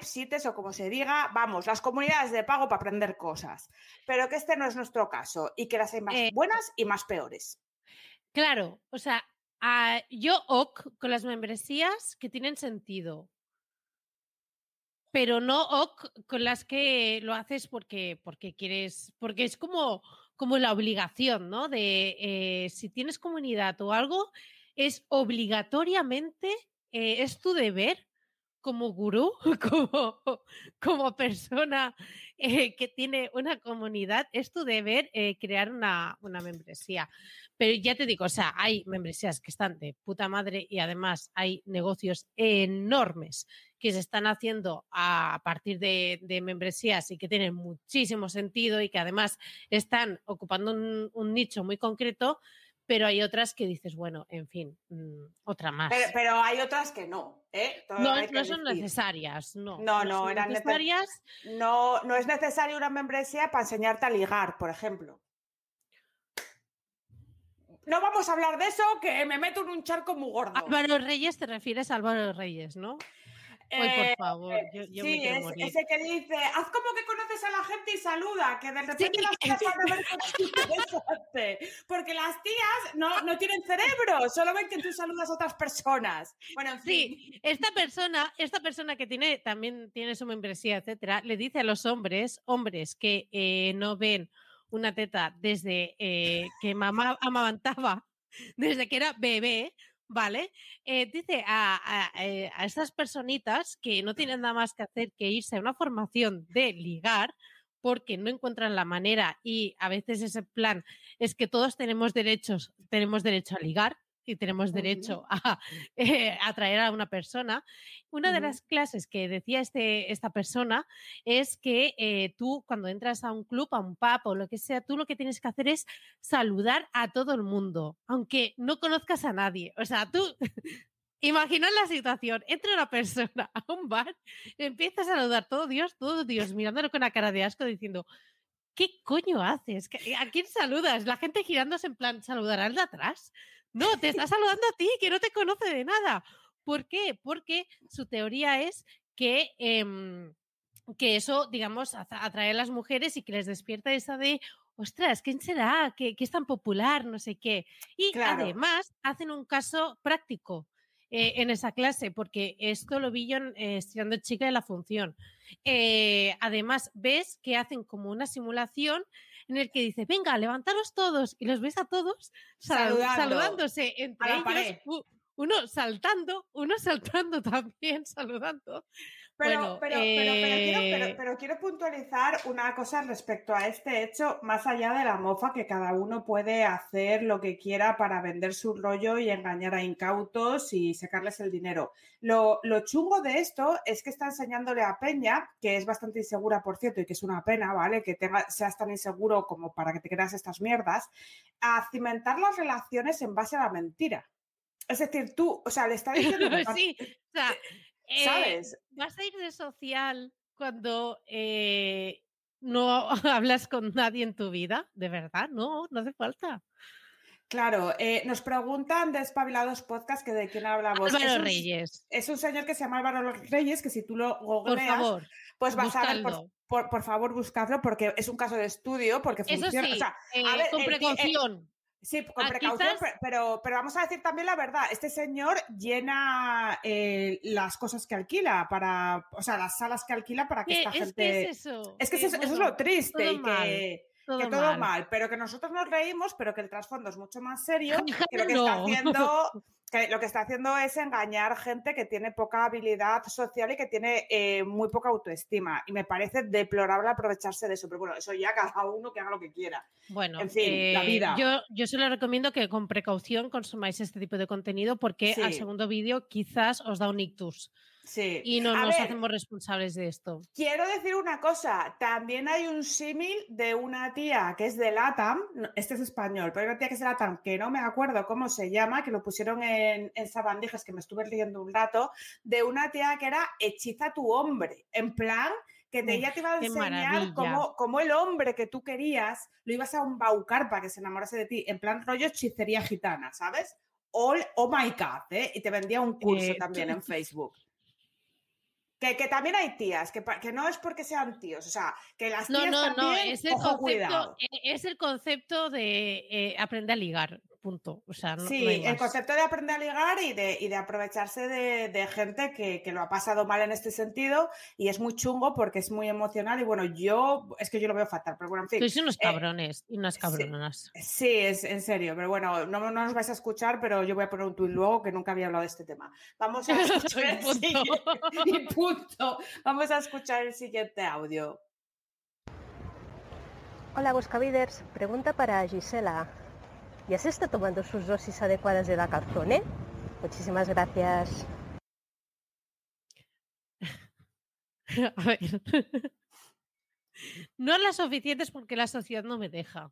sites o como se diga, vamos, las comunidades de pago para aprender cosas, pero que este no es nuestro caso y que las hay más Eh, buenas y más peores. Claro, o sea, ah, yo ok con las membresías que tienen sentido. Pero no ok con las que lo haces porque, porque quieres, porque es como, como la obligación, ¿no? De eh, si tienes comunidad o algo, es obligatoriamente, eh, es tu deber como gurú, como, como persona eh, que tiene una comunidad, es tu deber eh, crear una, una membresía. Pero ya te digo, o sea, hay membresías que están de puta madre y además hay negocios enormes que se están haciendo a partir de, membresías y que tienen muchísimo sentido y que además están ocupando un nicho muy concreto, pero hay otras que dices, bueno, en fin, mm, otra más. Pero, pero hay otras que no, ¿eh? No, no son necesarias, no. No, no, eran nece- necesarias. No, no es necesaria una membresía para enseñarte a ligar, por ejemplo. No vamos a hablar de eso, que me meto en un charco muy gordo. Álvaro Reyes, te refieres a Álvaro Reyes, ¿no? Ay, Eh, por favor, yo, yo me sí, quiero es- morir. ese que dice, haz como que conoces a la gente y saluda, que de repente Sí. las tías van a ver interesante. Porque las tías no, no tienen cerebro, solo ven que tú saludas a otras personas. Bueno, en fin. Sí, esta persona, esta persona que tiene también tiene su membresía, etcétera, le dice a los hombres, hombres que eh, no ven una teta desde eh, que mamá amamantaba, desde que era bebé, ¿vale? Eh, dice a, a, eh, a estas personitas que no tienen nada más que hacer que irse a una formación de ligar porque no encuentran la manera y a veces ese plan es que todos tenemos derechos, tenemos derecho a ligar y tenemos derecho a eh, atraer a una persona. Una de las clases que decía este, esta persona es que eh, tú cuando entras a un club, a un pub o lo que sea, tú lo que tienes que hacer es saludar a todo el mundo, aunque no conozcas a nadie. O sea, tú... Imaginad la situación, entra una persona a un bar, empieza a saludar todo Dios, todo Dios, mirándolo con una cara de asco diciendo, ¿qué coño haces? ¿Qué- ¿A quién saludas? La gente girándose en plan, ¿saludará al de atrás? No, te está saludando a ti, que no te conoce de nada. ¿Por qué? Porque su teoría es que, em, que eso, digamos, atra- atrae a las mujeres y que les despierta esa de, ostras, ¿quién será? ¿Qué, qué es tan popular? No sé qué. Y Claro. además hacen un caso práctico. eh, en esa clase, porque esto lo vi yo eh, estirando el chicle de la función. Eh, además, ves que hacen como una simulación en el que dice, venga, levantaros todos, y los ves a todos sal- Saludando. saludándose entre ellos, uno saltando, uno saltando también, saludando. Pero, Bueno, pero, pero, pero quiero, pero- eh, pero quiero puntualizar una cosa respecto a este hecho, más allá de la mofa, que cada uno puede hacer lo que quiera para vender su rollo y engañar a incautos y sacarles el dinero. Lo, lo chungo de esto es que está enseñándole a Peña, que es bastante insegura, por cierto, y que es una pena, ¿vale? Que tenga, seas tan inseguro como para que te creas estas mierdas, a cimentar las relaciones en base a la mentira. Es decir, tú, o sea, le está diciendo... sí, o sea, eh, ¿Sabes? vas a ir de social cuando eh, no hablas con nadie en tu vida, de verdad, no, no hace falta. Claro, eh, nos preguntan de Espabilados Podcast que de quién hablamos. Álvaro es un, Reyes. Es un señor que se llama Álvaro Reyes, que si tú lo Por googleas, favor. pues vas a ver, por, por- por favor, buscadlo, porque es un caso de estudio, porque Eso funciona. sí, o sea, a ver, con el precaución. Sí, con Ah, precaución, quizás- pe- pero, pero vamos a decir también la verdad. Este señor llena eh, las cosas que alquila para, o sea, las salas que alquila para que ¿Qué- esta es gente. que es eso. Es que eh, eso, eso es lo triste y que, todo que todo mal. mal. pero que nosotros nos reímos, pero que el trasfondo es mucho más serio, que lo que No. está haciendo, que lo que está haciendo es engañar gente que tiene poca habilidad social y que tiene eh, muy poca autoestima. Y me parece deplorable aprovecharse de eso. Pero bueno, eso ya cada uno que haga lo que quiera. Bueno, En fin, la eh, vida. Yo, yo solo recomiendo que con precaución consumáis este tipo de contenido porque al Sí. segundo vídeo quizás os da un ictus Sí. y no A nos ver, hacemos responsables de esto. Quiero decir una cosa, también hay un símil de una tía que es de LATAM, este es español, pero hay una tía que es de LATAM, que no me acuerdo cómo se llama, que lo pusieron en, en Sabandijas, que me estuve leyendo un rato, de una tía que era hechiza a tu hombre, en plan que te, ella te iba a enseñar cómo, cómo el hombre que tú querías lo ibas a embaucar para que se enamorase de ti, en plan rollo hechicería gitana, ¿sabes? All, oh my God, ¿eh? Y te vendía un curso Eh, también en Facebook. Que, que también hay tías, que, que no es porque sean tíos, o sea, que las No, tías no, no, también, es el, ojo, concepto, cuidado. eh, es el concepto de eh, aprender a ligar, punto. O sea, no, sí, no hay el concepto de aprender a ligar y de, y de aprovecharse de, de gente que, que lo ha pasado mal en este sentido y es muy chungo porque es muy emocional y bueno, yo, es que yo lo veo fatal, pero bueno, en fin. Sois unos eh, cabrones y unas sí. cabronas. Sí, es en serio, pero bueno, no, no nos vais a escuchar, pero yo voy a poner un tuit luego que nunca había hablado de este tema. Vamos a escuchar el punto. siguiente- y punto. Vamos a escuchar el siguiente audio. Hola Buscaviders, pregunta para Gisela. ¿Ya se está tomando sus dosis adecuadas de la calzone? Muchísimas gracias. A ver. No las suficientes porque la sociedad no me deja.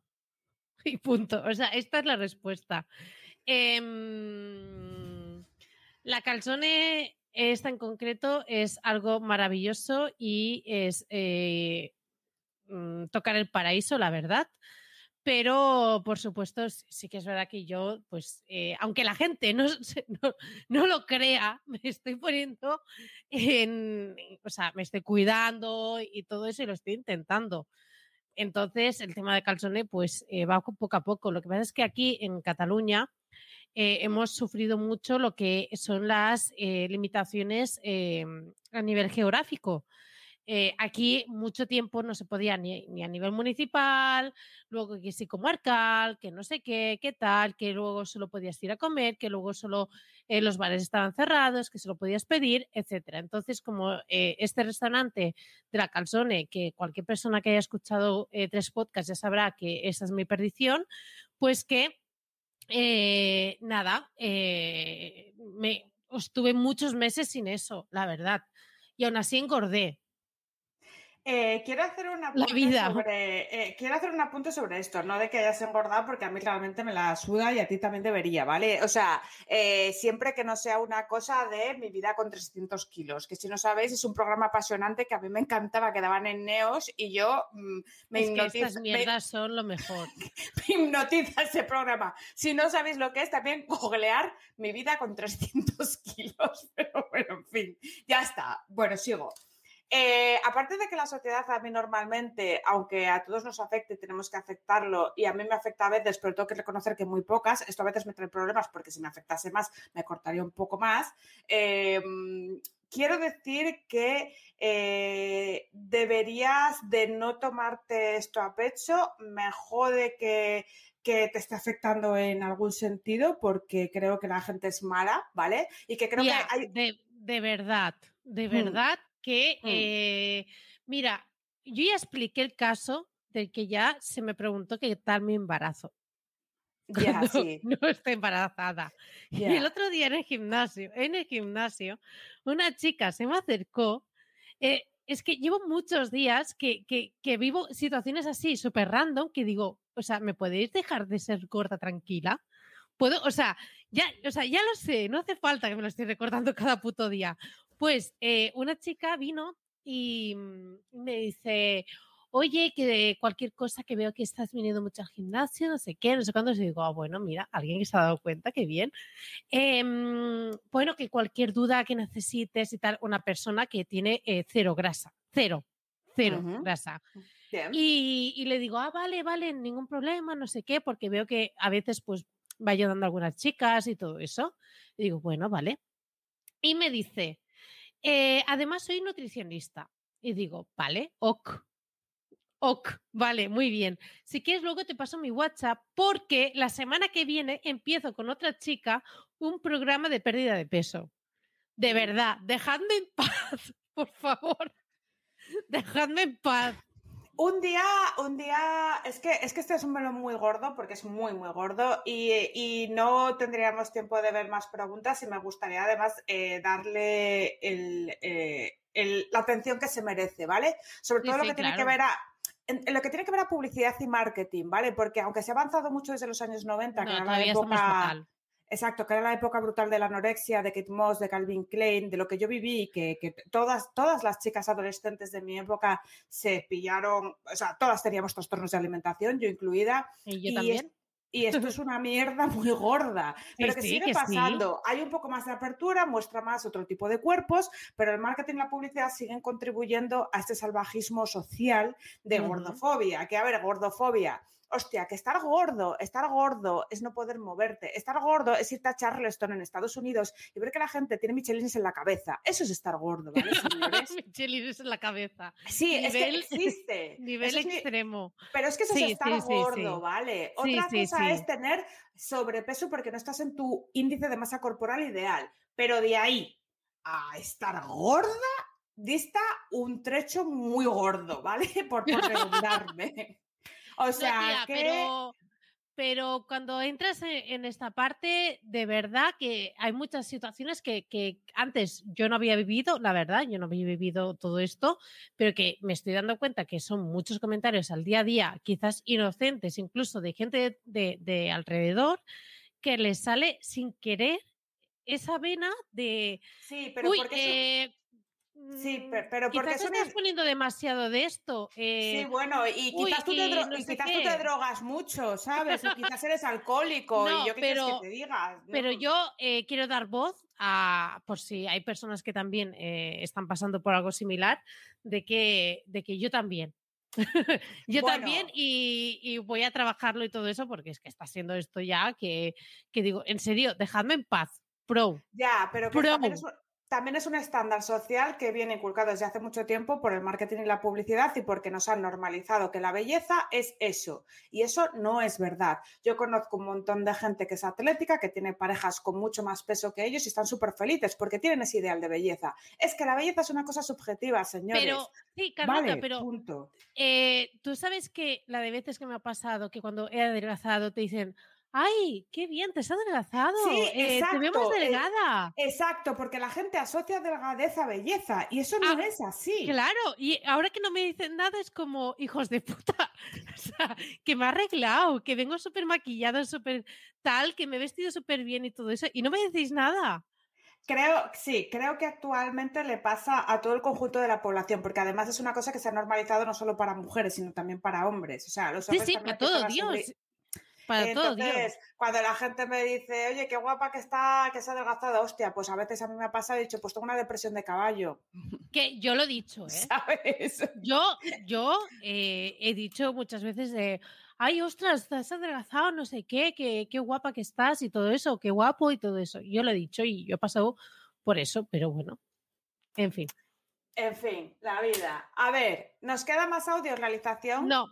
Y punto. O sea, esta es la respuesta. Em, la calzone, esta en concreto, es algo maravilloso y es eh, mm, tocar el paraíso, la verdad. Pero, por supuesto, sí, que es verdad que yo, pues, eh, aunque la gente no, no, no lo crea, me estoy poniendo en, o sea, me estoy cuidando y todo eso y lo estoy intentando. Entonces, el tema de calzone, pues eh, va co- poco a poco. Lo que pasa es que aquí en Cataluña eh, hemos sufrido mucho lo que son las eh, limitaciones eh, a nivel geográfico. Eh, aquí mucho tiempo no se podía ni, a nivel municipal, luego que sí comarcal, que no sé qué, qué tal, que luego solo podías ir a comer, que luego solo eh, los bares estaban cerrados, que solo podías pedir, etcétera. Entonces, como eh, este restaurante de la Calzone, que cualquier persona que haya escuchado tres podcasts ya sabrá que esa es mi perdición, pues que nada, me estuve muchos meses sin eso, la verdad. Y aún así engordé. Eh, quiero hacer un apunte vida. sobre eh, quiero hacer un apunte sobre esto, no de que hayas engordado, porque a mí realmente me la suda y a ti también debería, ¿vale? O sea, eh, siempre que no sea una cosa de mi vida con 300 kilos, que si no sabéis es un programa apasionante que a mí me encantaba, que daban en Neos y yo mm, me, es que estas me- mierdas son lo mejor. me hipnotiza ese programa. Si no sabéis lo que es, también googlear mi vida con 300 kilos. Pero bueno, en fin, ya está. Bueno, sigo. Eh, aparte de que la sociedad a mí normalmente, aunque a todos nos afecte, tenemos que aceptarlo y a mí me afecta a veces, pero tengo que reconocer que muy pocas, esto a veces me trae problemas porque si me afectase más me cortaría un poco más. Eh, quiero decir que eh, deberías de no tomarte esto a pecho, me jode que, que te esté afectando en algún sentido porque creo que la gente es mala, ¿vale? Y que creo que hay... de, de verdad, de Mm. Que, Mm. eh, mira, yo ya expliqué el caso del que ya se me preguntó qué tal mi embarazo. Ya, cuando sí. no estoy embarazada. Y el otro día en el gimnasio, en el gimnasio, una chica se me acercó. eh, es que llevo muchos días que, que- que vivo situaciones así, súper random, que digo, o sea, ¿me podéis dejar de ser gorda tranquila? Puedo, o sea, ya, o sea, ya lo sé, no hace falta que me lo esté recordando cada puto día. Pues eh, una chica vino y mm, me dice, oye, que cualquier cosa que veo que estás viniendo mucho al gimnasio, no sé qué, no sé cuándo, y digo, ah, bueno, mira, alguien que se ha dado cuenta, qué bien. Em, bueno, que cualquier duda que necesites y tal, una persona que tiene eh, cero grasa, cero, cero grasa. Bien. Y, y le digo, ah, vale, vale, ningún problema, no sé qué, porque veo que a veces pues va ayudando a algunas chicas y todo eso. Y digo, bueno, vale. Y me dice, "Eh, además soy nutricionista. Y digo, vale, ok. Ok, vale, muy bien. Si quieres, luego te paso mi WhatsApp porque la semana que viene empiezo con otra chica un programa de pérdida de peso. De verdad, dejadme en paz, por favor. Dejadme en paz. Un día, un día, es que, es que este es un melón muy gordo, porque es muy, muy gordo, y, y no tendríamos tiempo de ver más preguntas y me gustaría además eh, darle el, eh, el- la atención que se merece, ¿vale? Sobre Sí, todo lo sí, que tiene que ver a... En, en lo que tiene que ver a publicidad y marketing, ¿vale? Porque aunque se ha avanzado mucho desde los años 90, que era la época... Exacto, que era la época brutal de la anorexia, de Kate Moss, de Calvin Klein, de lo que yo viví, que, que todas, todas las chicas adolescentes de mi época se pillaron, o sea, todas teníamos trastornos de alimentación, yo incluida, Y yo y, también. es- y esto es una mierda muy gorda, pero que sí, sigue que sí. pasando. Hay un poco más de apertura, muestra más otro tipo de cuerpos, pero el marketing y la publicidad siguen contribuyendo a este salvajismo social de Ujú. gordofobia. Que a ver, gordofobia. Hostia, que estar gordo, estar gordo es no poder moverte. Estar gordo es irte a Charleston en Estados Unidos y ver que la gente tiene michelines en la cabeza. Eso es estar gordo, ¿vale, señores? Michelines en la cabeza. Sí, es que Nivel- existe. Nivel es extremo. pero es que eso Sí, es estar sí, sí, gordo. ¿vale? Otra cosa es tener sobrepeso porque no estás en tu índice de masa corporal ideal. Pero de ahí a estar gorda, dista un trecho muy gordo, ¿vale? Por, por redundarme. O No, sea, tía, que... pero, pero cuando entras en, en esta parte, de verdad que hay muchas situaciones que, que antes yo no había vivido, la verdad, yo no había vivido todo esto, pero que me estoy dando cuenta que son muchos comentarios al día a día, quizás inocentes, incluso de gente de, de- de alrededor, que les sale sin querer esa vena de, Sí, pero uy, porque eso- eh, Sí, mm, pe- pero porque quizás son estás poniendo demasiado de esto. Sí, eh, bueno, y uy, quizás, tú, te no y quizás tú te drogas mucho, ¿sabes? O quizás eres alcohólico No, y yo qué pero- que te diga. Pero yo eh, quiero dar voz a, por si hay personas que también eh, están pasando por algo similar, de que, de que yo también. yo también y, y voy a trabajarlo y todo eso porque es que está siendo esto ya que, que digo, en serio, dejadme en paz, pro. Ya, pero que Pro. también es, un, también es un estándar social que viene inculcado desde hace mucho tiempo por el marketing y la publicidad y porque nos han normalizado que la belleza es eso. Y eso no es verdad. Yo conozco un montón de gente que es atlética, que tiene parejas con mucho más peso que ellos y están súper felices porque tienen ese ideal de belleza. Es que la belleza es una cosa subjetiva, señores. Pero, sí, Carlota, vale, pero punto. eh, tú sabes que la de veces que me ha pasado, que cuando he adelgazado te dicen, ay, qué bien, te has adelgazado, Sí, eh, te veo más exacto, eh, delgada. Exacto, porque la gente asocia delgadez a belleza y eso no Ah, es así. Claro, y ahora que no me dicen nada es como, hijos de puta, o sea, que me ha arreglado, que vengo súper maquillado, súper tal, que me he vestido súper bien y todo eso, y no me decís nada. Creo, sí, creo que actualmente le pasa a todo el conjunto de la población, porque además es una cosa que se ha normalizado no solo para mujeres, sino también para hombres. O sea, los Sí, hombres sí, también para todo Dios. subir. Para todo Dios. Entonces, cuando la gente me dice, oye, qué guapa que está, que se ha adelgazado, hostia, pues a veces a mí me ha pasado he dicho, pues tengo una depresión de caballo, Que yo lo he dicho, ¿eh? ¿sabes? Yo, yo eh, he dicho muchas veces de, ay, ostras, estás adelgazado, no sé qué, qué, qué guapa que estás y todo eso, qué guapo y todo eso. Yo lo he dicho y yo he pasado por eso, pero bueno, en fin. En fin, la vida. A ver, ¿nos queda más audio realización? No,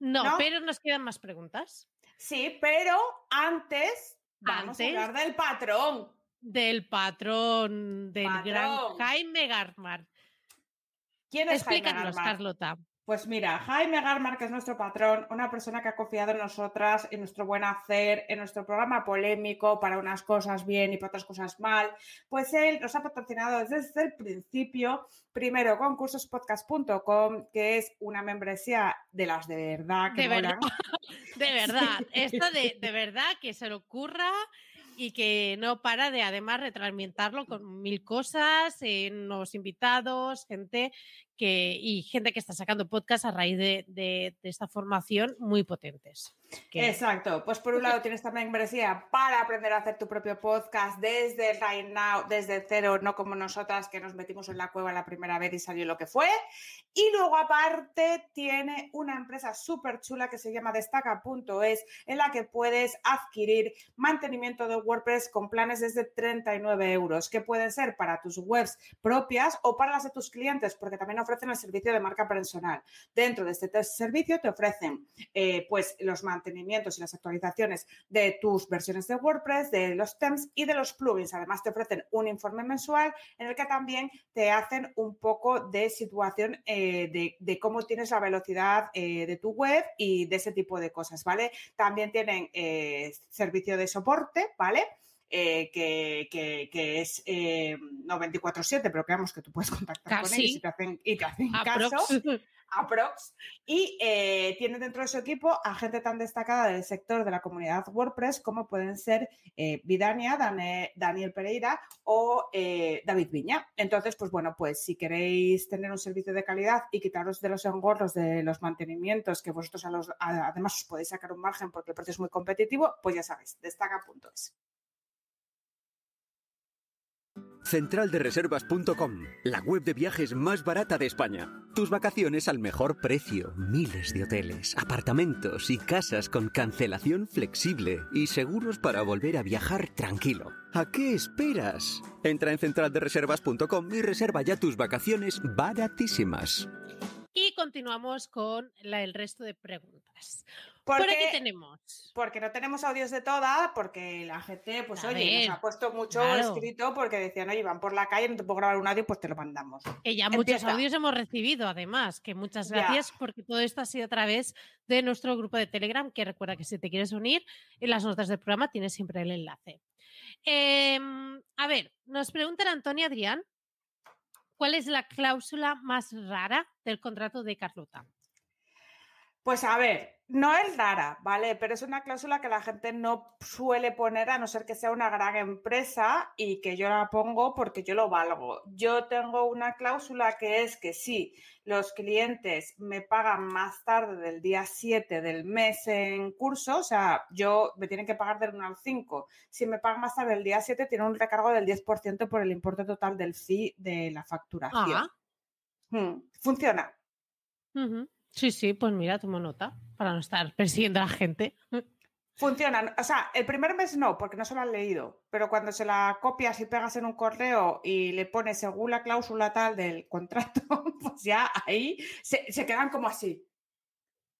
no, ¿No? pero nos quedan más preguntas. Sí, pero antes vamos Antes. a hablar del patrón. Del patrón, del gran. Jaime Garmar. ¿Quién es Jaime Explícanos, Garmar? Carlota. Pues mira, Jaime Garmar, que es nuestro patrón, una persona que ha confiado en nosotras, en nuestro buen hacer, en nuestro programa polémico, para unas cosas bien y para otras cosas mal, pues él nos ha patrocinado desde el principio, primero con cursospodcast.com, que es una membresía de las de verdad que De verdad. De verdad, esto de, de verdad que se le ocurra y que no para de además retransmitarlo con mil cosas, eh, nuevos invitados, gente que, y gente que está sacando podcast a raíz de, de- de esta formación muy potentes. Exacto, pues por un lado tienes también membresía para aprender a hacer tu propio podcast desde right now, desde cero, no como nosotras que nos metimos en la cueva la primera vez y salió lo que fue. Y luego aparte tiene una empresa súper chula que se llama destaca.es en la que puedes adquirir mantenimiento de WordPress con planes desde 39 euros, que pueden ser para tus webs propias o para las de tus clientes, porque también ofrecen el servicio de marca personal. Dentro de este te- servicio te ofrecen eh, pues los mantenimientos y las actualizaciones de tus versiones de WordPress, de los themes y de los plugins. Además te ofrecen un informe mensual en el que también te hacen un poco de situación eh, de, de cómo tienes la velocidad eh, de tu web y de ese tipo de cosas, ¿vale? También tienen eh, servicio de soporte, ¿vale? Eh, que, que- que es eh, no 24-7, pero creemos que tú puedes contactar con ellos y te hacen, y te hacen caso aprox, y eh, tiene dentro de su equipo a gente tan destacada del sector de la comunidad WordPress como pueden ser eh, Vidania, Daniel Pereira o eh, David Viña. Entonces, pues bueno, pues si queréis tener un servicio de calidad y quitaros de los engorros de los mantenimientos que vosotros además os podéis sacar un margen porque el precio es muy competitivo, pues ya sabéis, destaca.es. Centraldereservas.com, la web de viajes más barata de España. Tus vacaciones al mejor precio. Miles de hoteles, apartamentos y casas con cancelación flexible y seguros para volver a viajar tranquilo. ¿A qué esperas? Entra en centraldereservas.com y reserva ya tus vacaciones baratísimas. Y continuamos con el resto de preguntas. ¿Por Por aquí qué? tenemos. Porque no tenemos audios de toda, porque la gente, pues A oye, ver, nos ha puesto mucho claro. escrito porque decían, oye, van por la calle, no te puedo grabar un audio, pues te lo mandamos. Que ya muchos audios hemos recibido, además, que muchas Ya. gracias porque todo esto ha sido a través de nuestro grupo de Telegram, que recuerda que si te quieres unir, en las notas del programa tienes siempre el enlace. Em, a ver, nos pregunta Antonio Adrián, ¿cuál es la cláusula más rara del contrato de Carlota? Pues a ver, no es rara, ¿vale? Pero es una cláusula que la gente no suele poner a no ser que sea una gran empresa y que yo la pongo porque yo lo valgo. Yo tengo una cláusula que es que si los clientes me pagan más tarde del día 7 del mes en curso, o sea, yo me tienen que pagar del 1 al 5. Si me pagan más tarde del día 7, tiene un recargo del 10% por el importe total del fee de la facturación. Ah, Hmm, Funciona. Sí, sí, pues mira, tomo nota para no estar persiguiendo a la gente. Funcionan. O sea, el primer mes no, porque no se lo han leído. Pero cuando se la copias y pegas en un correo y le pones según la cláusula tal del contrato, pues ya ahí se, se quedan como así.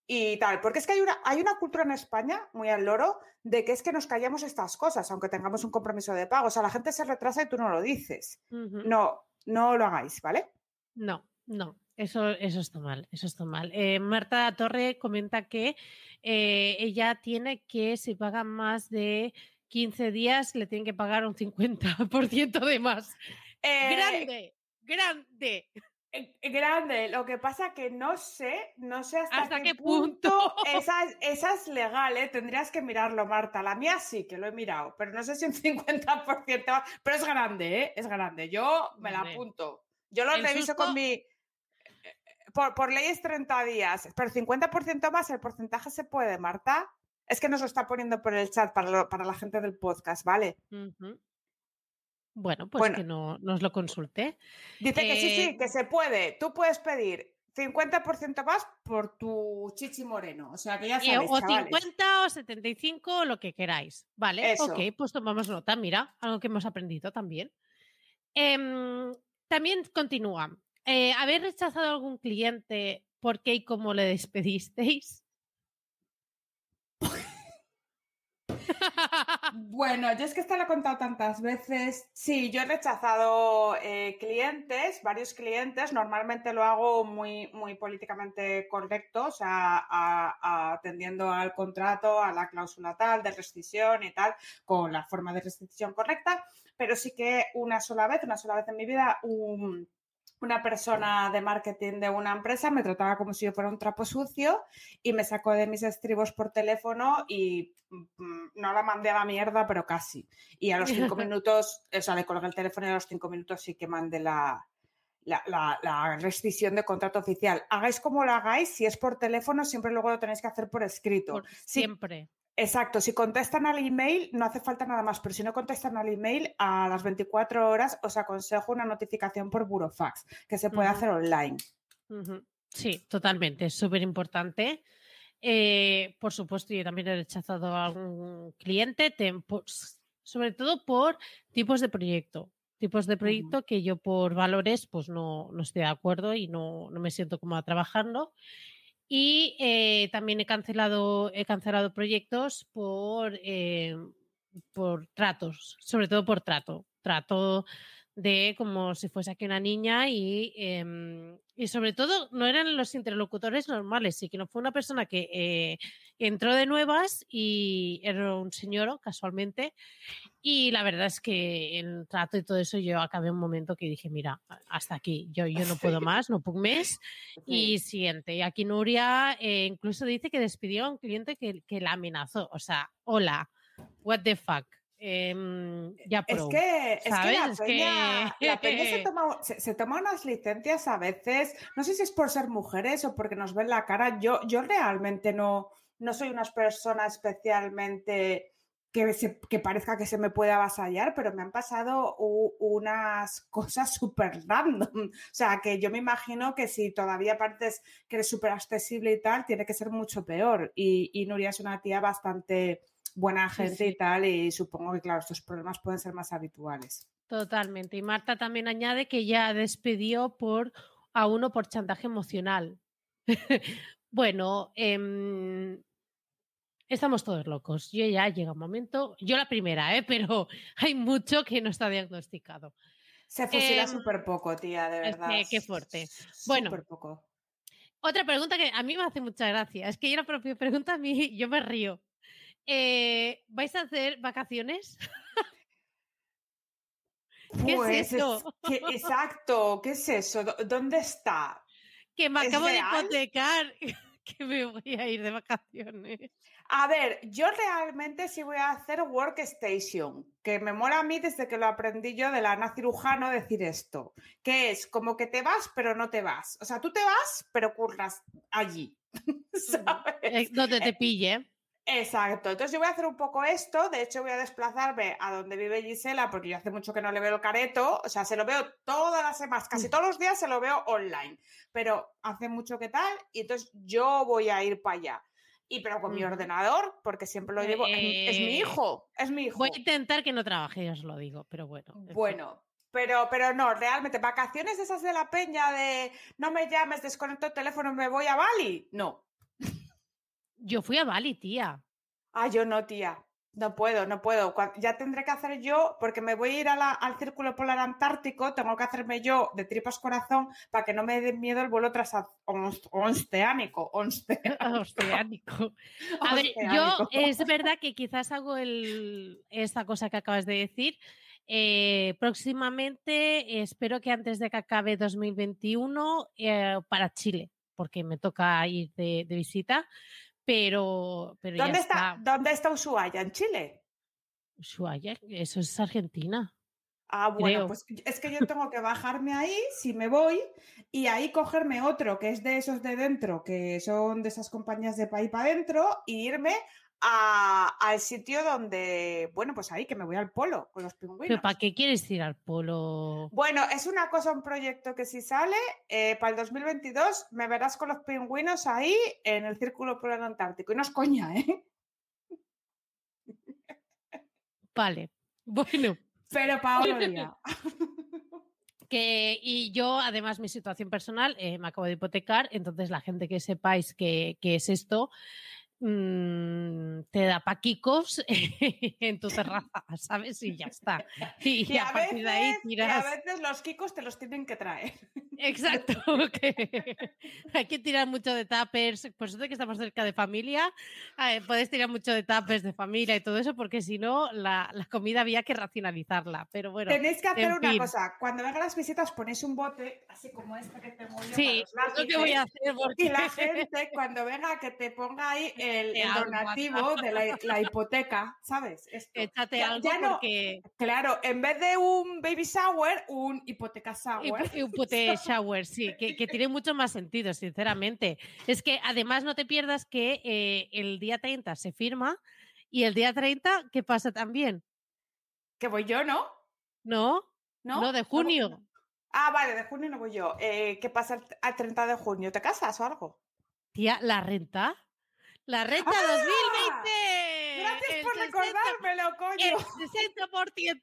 Y tal. Porque es que hay una, hay una cultura en España, muy al loro, de que es que nos callamos estas cosas, aunque tengamos un compromiso de pago. O sea, la gente se retrasa y tú no lo dices. No, no lo hagáis, ¿vale? No, no, eso, eso está mal, eso está mal. Eh, Marta Torre comenta que eh, ella tiene que si paga más de 15 días le tienen que pagar un 50% de más. Eh, grande, grande. Grande, lo que pasa que no sé, no sé hasta, ¿Hasta qué, qué punto, punto? esa, es- esa es legal, ¿eh? tendrías que mirarlo, Marta. La mía sí que lo he mirado, pero no sé si un 50%, más, pero es grande, ¿eh? es grande. Yo me la apunto. Yo lo reviso susto- con mi... eh, Por, por ley es 30 días, pero 50% más, el porcentaje se puede, Marta. Es que nos lo está poniendo por el chat para, lo- para la gente del podcast, ¿vale? Bueno, pues Bueno. que no nos lo consulte. Dice que sí, Eh, sí, que se puede. Tú puedes pedir 50% más por tu chichi moreno. O sea, que ya Eh, sabéis, o chavales. 50 o 75, lo que queráis. Vale, Eso. ok, pues tomamos nota. Mira, algo que hemos aprendido también. Em, también continúa. Eh, ¿Habéis rechazado a algún cliente? ¿Por qué y cómo le despedisteis? Bueno, yo es que esto lo he contado tantas veces. Sí, yo he rechazado eh, clientes, varios clientes. Normalmente lo hago muy, muy políticamente correcto, o sea, atendiendo al contrato, a la cláusula tal de rescisión y tal, con la forma de rescisión correcta. Pero sí que una sola vez, una sola vez en mi vida, un- una persona de marketing de una empresa me trataba como si yo fuera un trapo sucio y me sacó de mis estribos por teléfono y mm, no la mandé a la mierda, pero casi. Y a los cinco minutos, o sea, le colgué el teléfono y a los cinco minutos sí que mandé la, la, la- la rescisión de contrato oficial. Hagáis como lo hagáis, si es por teléfono, siempre luego lo tenéis que hacer por escrito. Por siempre. Exacto, si contestan al email no hace falta nada más, pero si no contestan al email a las 24 horas os aconsejo una notificación por burofax, que se puede hacer online. Sí, totalmente, es súper importante. Eh, por supuesto, yo también he rechazado a algún cliente, por- sobre todo por tipos de proyecto. Tipos de proyecto que yo por valores pues no, no estoy de acuerdo y no, no me siento cómoda trabajando. Y eh, también he cancelado, he cancelado proyectos por, eh, por tratos, sobre todo por trato. Trato de como si fuese aquí una niña y, em, y sobre todo no eran los interlocutores normales, sí que no fue una persona que eh, entró de nuevas y era un señor casualmente y la verdad es que el trato y todo eso yo acabé un momento que dije, mira, hasta aquí, yo, yo no puedo más, no puedo más y siguiente. Y aquí Nuria eh, incluso dice que despidió a un cliente que, que la amenazó, o sea, hola, what the fuck. Em, ya Es que, es que ¿sabes? la Es peña, que- la peña se, toma, se- se toma unas licencias a veces, no sé si es por ser mujeres o porque nos ven la cara, yo, yo realmente no, no soy una persona especialmente que, se- que parezca que se me puede avasallar, pero me han pasado u- unas cosas súper random. O sea, que yo me imagino que si todavía pareces que eres súper accesible y tal, tiene que ser mucho peor. Y, y Nuria es una tía bastante buena gente sí. y tal, y supongo que, claro, estos problemas pueden ser más habituales. Totalmente. Y Marta también añade que ya despidió por, a uno por chantaje emocional. bueno, em, estamos todos locos. Yo ya llega un momento, yo la primera, ¿eh? pero hay mucho que no está diagnosticado. Se fusila Em, súper poco, tía, de es verdad. que qué fuerte. Bueno. Súper poco. Otra pregunta que a mí me hace mucha gracia. Es que yo la propia pregunta a mí, yo me río. Eh, ¿Vais a hacer vacaciones? ¿Qué es Pues eso? que- exacto, ¿qué es eso? ¿Dó- ¿Dónde está? Que me ¿Es acabo de hipotecar, que me voy a ir de vacaciones. A ver, yo realmente sí voy a hacer workstation, que me mola a mí desde que lo aprendí yo de la Ana Cirujano decir esto, que es como que te vas pero no te vas. O sea, tú te vas pero curras allí. ¿sabes? Eh, donde te pille. Exacto, entonces yo voy a hacer un poco esto, de hecho voy a desplazarme a donde vive Gisela porque yo hace mucho que no le veo el careto, o sea, se lo veo todas las semanas, casi todos los días se lo veo online, pero hace mucho que tal y entonces yo voy a ir para allá. Y pero con mi ordenador, porque siempre lo llevo, es mi- es, mi Eh, hijo, es mi hijo. Voy a intentar que no trabaje, ya os lo digo, pero bueno. Bueno, pero, pero no, realmente, vacaciones esas de la peña de no me llames, desconecto el teléfono, me voy a Bali. No. Yo fui a Bali, tía. Ah, yo no, tía. No puedo, no puedo. Ya tendré que hacer yo, porque me voy a ir a la- al Círculo Polar Antártico, tengo que hacerme yo de tripas corazón para que no me dé miedo el vuelo transoceánico. Oceánico. A ver, yo es verdad que quizás hago el, esta cosa que acabas de decir. eh, próximamente, espero que antes de que acabe 2021, eh, para Chile, porque me toca ir de, de visita, pero, pero ya ¿Dónde está, está. ¿Dónde está Ushuaia? ¿En Chile? Ushuaia, eso es Argentina. Ah, bueno, Creo. pues es que yo tengo que bajarme ahí, si me voy, y ahí cogerme otro que es de esos de dentro, que son de esas compañías de país para adentro, y irme a- al sitio donde, bueno, pues ahí que me voy al polo con los pingüinos. ¿Pero para qué quieres ir al polo? Bueno, es una cosa, un proyecto que si sale, eh, para el 2022 me verás con los pingüinos ahí en el Círculo Polar Antártico. Y no es coña, ¿eh? Vale. Bueno. Pero para otro día. Que, y yo, además, mi situación personal, eh, me acabo de hipotecar, entonces la gente que sepáis que, que es esto, mm, te da paquicos en tu terraza, ¿sabes? Y ya está. Y, Y a a, partir de ahí veces, y a tiras. veces los kikos te los tienen que traer. Exacto, hay que tirar mucho de tuppers, por suerte que estamos cerca de familia, eh, puedes tirar mucho de tuppers de familia y todo eso, porque si no, la, la comida había que racionalizarla, pero bueno. Tenéis que hacer una fin. cosa, cuando vengan las visitas ponéis un bote, así como este que tengo yo Sí, para lo que voy a hacer porque Y la gente, cuando venga, que te ponga ahí el, donativo de la, la hipoteca, ¿sabes? Esto. échate Ya- algo ya no- porque Claro, en vez de un baby shower, un hipoteca shower. pute shower, sí, que, que tiene mucho más sentido, sinceramente. Es que además no te pierdas que eh, el día 30 se firma y el día 30, ¿qué pasa también? Que voy yo, ¿no? ¿No? ¿No? No, de junio. Ah, vale, de junio no voy yo. Eh, ¿Qué pasa al 30 de junio? ¿Te casas o algo? Tía, ¿la renta? ¡La renta ¡Ah! 2020! Gracias El por 60 recordármelo, El coño.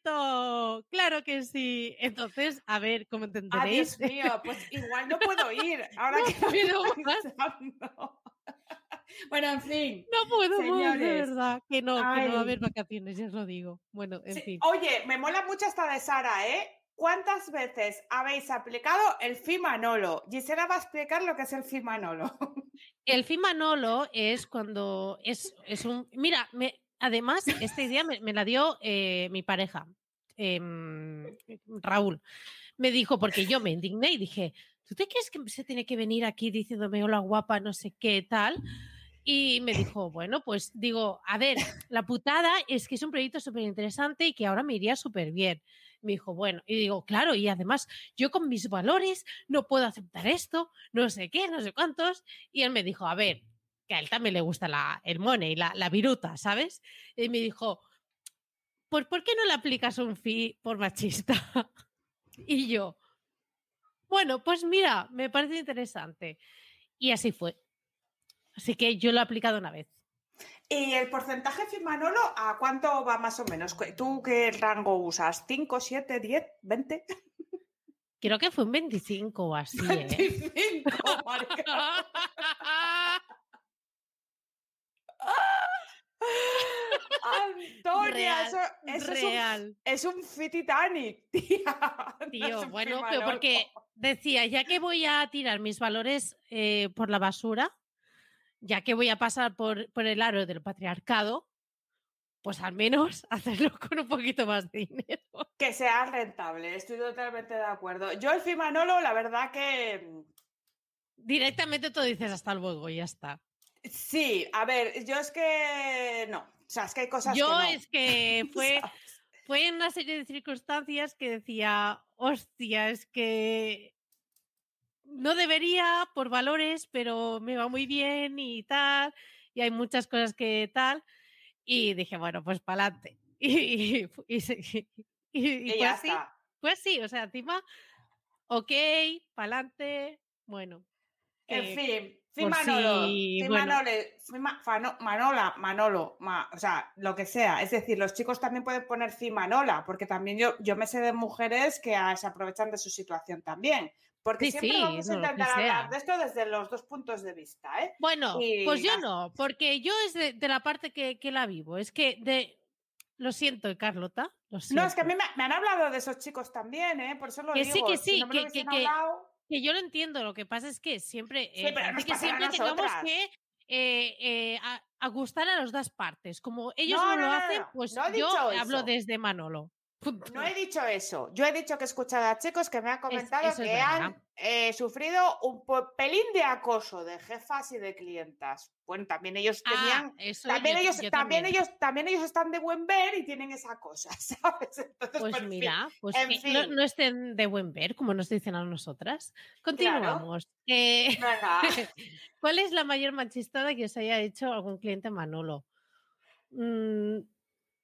60%, claro que sí. Entonces, a ver, ¿cómo Ah, entenderéis? Dios mío, pues igual no puedo ir. Ahora No que. Bueno, en fin. No puedo más, de Señores. verdad. Que no, que no va a haber vacaciones, ya os lo digo. Bueno, en Sí, fin. Oye, me mola mucho esta de Sara, ¿eh? ¿Cuántas veces habéis aplicado el FIMANOLO? Gisela va a explicar lo que es el FIMANOLO. El Fimanolo es cuando es, es un. Mira, además, esta idea me, me la dio eh, mi pareja, em, Raúl. Me dijo, porque yo me indigné y dije, ¿tú te crees que se tiene que venir aquí diciéndome hola guapa, no sé qué tal? Y me dijo, bueno, pues digo, a ver, la putada es que es un proyecto súper interesante y que ahora me iría súper bien. Me dijo, bueno, y digo, claro, y además yo con mis valores no puedo aceptar esto, no sé qué, no sé cuántos. Y él me dijo, a ver, que a él también le gusta la, el money, la, la viruta, ¿sabes? Y me dijo, pues ¿por qué no le aplicas un fee por machista? y yo, bueno, pues mira, me parece interesante. Y así fue. Así que yo lo he aplicado una vez. ¿Y el porcentaje FIMANOLO a cuánto va más o menos? ¿Cu- ¿Tú qué rango usas? ¿5, 7, 10, 20? Creo que fue un 25 o así, ¿eh? 25, marica. Antonia, Real, eso, eso es un Real. Es un fit Titanic, tía. No Tío, un bueno, pero porque decía, ya que voy a tirar mis valores eh, por la basura, ya que voy a pasar por, por el aro del patriarcado, pues al menos hacerlo con un poquito más de dinero. Que sea rentable, estoy totalmente de acuerdo. Yo el Fimanolo, la verdad que mm, Directamente tú dices hasta luego y ya está. sí, a ver, yo es que no, o sea, es que hay cosas Yo que no. es que fue, fue en una serie de circunstancias que decía, hostia, es que no debería por valores, pero me va muy bien y tal, y hay muchas cosas que tal, y dije, bueno, pues para adelante. Y, y, y y- pues sí, o sea, encima, ok, para adelante, bueno. En eh, fin, bueno. Fimanole, Fima- Fano- Manola, Manolo, ma- o sea, lo que sea. Es decir, los chicos también pueden poner Fimanola, porque también yo, yo me sé de mujeres que ah, se aprovechan de su situación también. Porque Sí, siempre sí, vamos a que intentar hablar de esto desde los dos puntos de vista, ¿eh? Bueno, pues yo no, porque yo es de, de la parte que, que la vivo. Es que de. Lo siento, Carlota. Lo No, es que a mí me, me han hablado de esos chicos también, ¿eh? Por eso lo Que sí, digo. que si sí, no me lo que- que- que- hablado- Que yo lo entiendo. Lo que pasa es que siempre. Sí, eh, pero nos que siempre tengamos que. eh, eh, a, a gustar a las dos partes. Como ellos No, no, no, lo hacen, pues yo hablo eso. desde Manolo. No he dicho eso. Yo he dicho que he escuchado a chicos que me han comentado es que han eh, sufrido un pelín de acoso de jefas y de clientas. Bueno, también ellos Ah, tenían. eso también yo- ellos, yo también, también. ellos, también ellos están de buen ver y tienen esa cosa, ¿sabes? Entonces, Pues en fin, mira, pues en no, no estén de buen ver, como nos dicen a nosotras. Continuamos. Eh. ¿Cuál es la mayor machistada que os haya hecho algún cliente Manolo? Mm,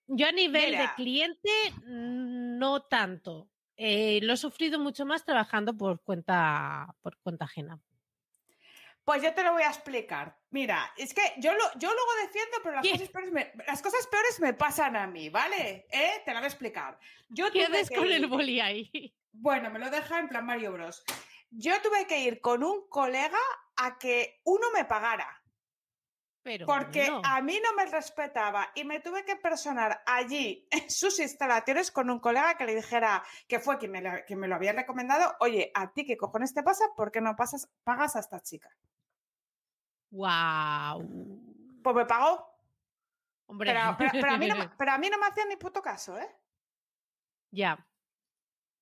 yo a nivel de cliente, mm, no tanto. Eh, lo he sufrido mucho más trabajando por cuenta, por cuenta ajena. Pues yo te lo voy a explicar. Mira, es que yo, lo, yo luego defiendo, pero las cosas, peores me, las cosas peores me pasan a mí, ¿vale? ¿Eh? Te lo voy a explicar. Yo ¿Qué haces con el boli ahí? Bueno, me lo deja en plan Mario Bros. Yo tuve que ir con un colega a que uno me pagara. Pero Porque a mí no me respetaba y me tuve que personar allí en sus instalaciones con un colega que le dijera, que fue quien me lo, quien me lo había recomendado, oye, ¿a ti qué cojones te pasa? ¿Por qué no pasas, pagas a esta chica? ¡Guau! Pues me pagó, Hombre, pero, pero- pero a mí no, me- pero a mí no me hacían ni puto caso, ¿eh? ya.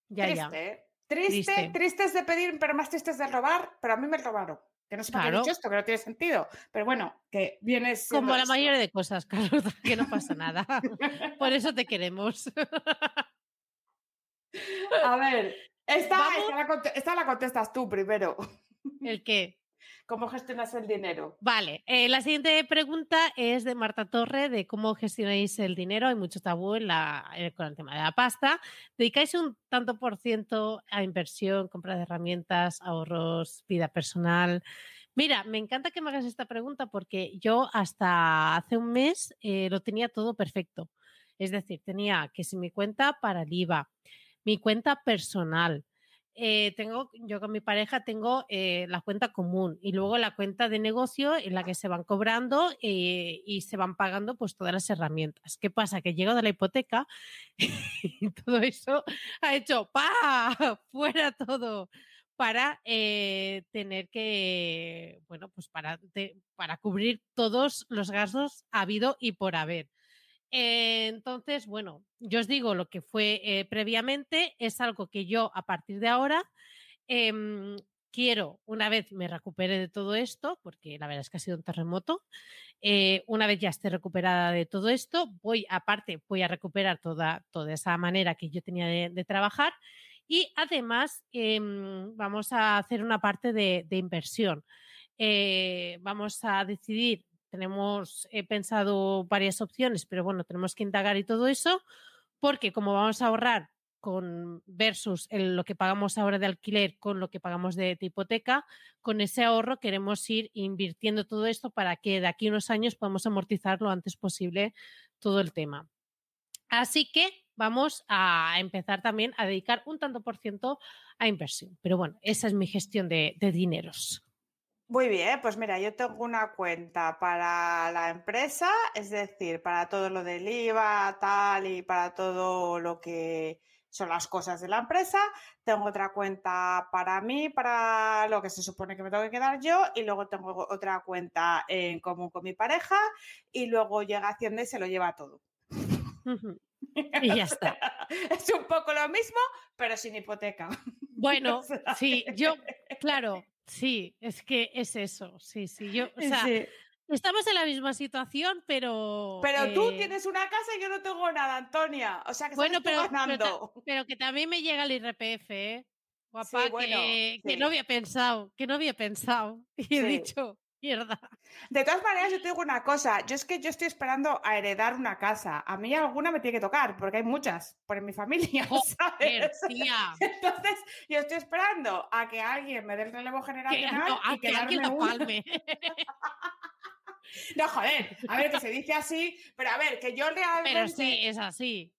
Ya, ya. Triste, ¿eh? Triste, Triste. tristes de pedir, pero más tristes de robar, pero a mí me robaron. Que no sé por qué he Claro. dicho esto, que no tiene sentido. Pero bueno, que viene siendo Como la esto. mayoría de cosas, Carlota, que no pasa nada. Por eso te queremos. A ver, esta, la, esta la contestas tú primero. ¿El qué? ¿Cómo gestionas el dinero? Vale, eh, la siguiente pregunta es de Marta Torre, de cómo gestionáis el dinero. Hay mucho tabú en eh, con el tema de la pasta. ¿Dedicáis un tanto por ciento a inversión, compra de herramientas, ahorros, vida personal? Mira, me encanta que me hagas esta pregunta porque yo hasta hace un mes eh, lo tenía todo perfecto. Es decir, tenía que si mi cuenta para el IVA, mi cuenta personal, eh, tengo, yo con mi pareja tengo eh, la cuenta común y luego la cuenta de negocio en la que se van cobrando eh, y se van pagando pues todas las herramientas. ¿Qué pasa? Que llego de la hipoteca y todo eso ha hecho ¡pa! fuera todo para tener que, bueno, pues para, para cubrir todos los gastos habido y por haber. Eh, entonces, bueno, yo os digo lo que fue eh, previamente, es algo que yo a partir de ahora em, quiero, una vez me recupere de todo esto, porque la verdad es que ha sido un terremoto, eh, una vez ya esté recuperada de todo esto, voy, aparte, voy a recuperar toda, toda esa manera que yo tenía de, trabajar y además em, vamos a hacer una parte de, de inversión. Vamos a decidir, tenemos he pensado varias opciones, pero bueno, tenemos que indagar y todo eso, porque como vamos a ahorrar con versus lo que pagamos ahora de alquiler con lo que pagamos de, hipoteca, con ese ahorro queremos ir invirtiendo todo esto para que de aquí a unos años podamos amortizar lo antes posible todo el tema. Así que vamos a empezar también a dedicar un tanto por ciento a inversión. Pero bueno, esa es mi gestión de dineros. Muy bien, pues mira, yo tengo una cuenta para la empresa, es decir, para todo lo del IVA, tal, y para todo lo que son las cosas de la empresa. Tengo otra cuenta para mí, para lo que se supone que me tengo que quedar yo, y luego tengo otra cuenta en común con mi pareja, y luego llega Hacienda y se lo lleva todo. Y ya está. Es un poco lo mismo, pero sin hipoteca. Bueno, sí, yo, claro, sí, es que es eso, sí, sí, yo, o sea, sí. estamos en la misma situación, pero... Pero tú eh, tienes una casa y yo no tengo nada, Antonia. O sea que Bueno, pero, pero, ganando. pero que también me llega el IRPF, ¿eh? Guapa, Sí, bueno, que, que no había pensado, que no había pensado. Y he dicho, mierda. De todas maneras, yo te digo una cosa. Yo es que yo estoy esperando a heredar una casa. A mí alguna me tiene que tocar, porque hay muchas por en mi familia, ¿sabes? tía. Entonces, yo estoy esperando a que alguien me dé el relevo generacional no, a y que alguien una. palme. No, joder, a ver, que se dice así, pero a ver, que yo realmente Pero sí, es así.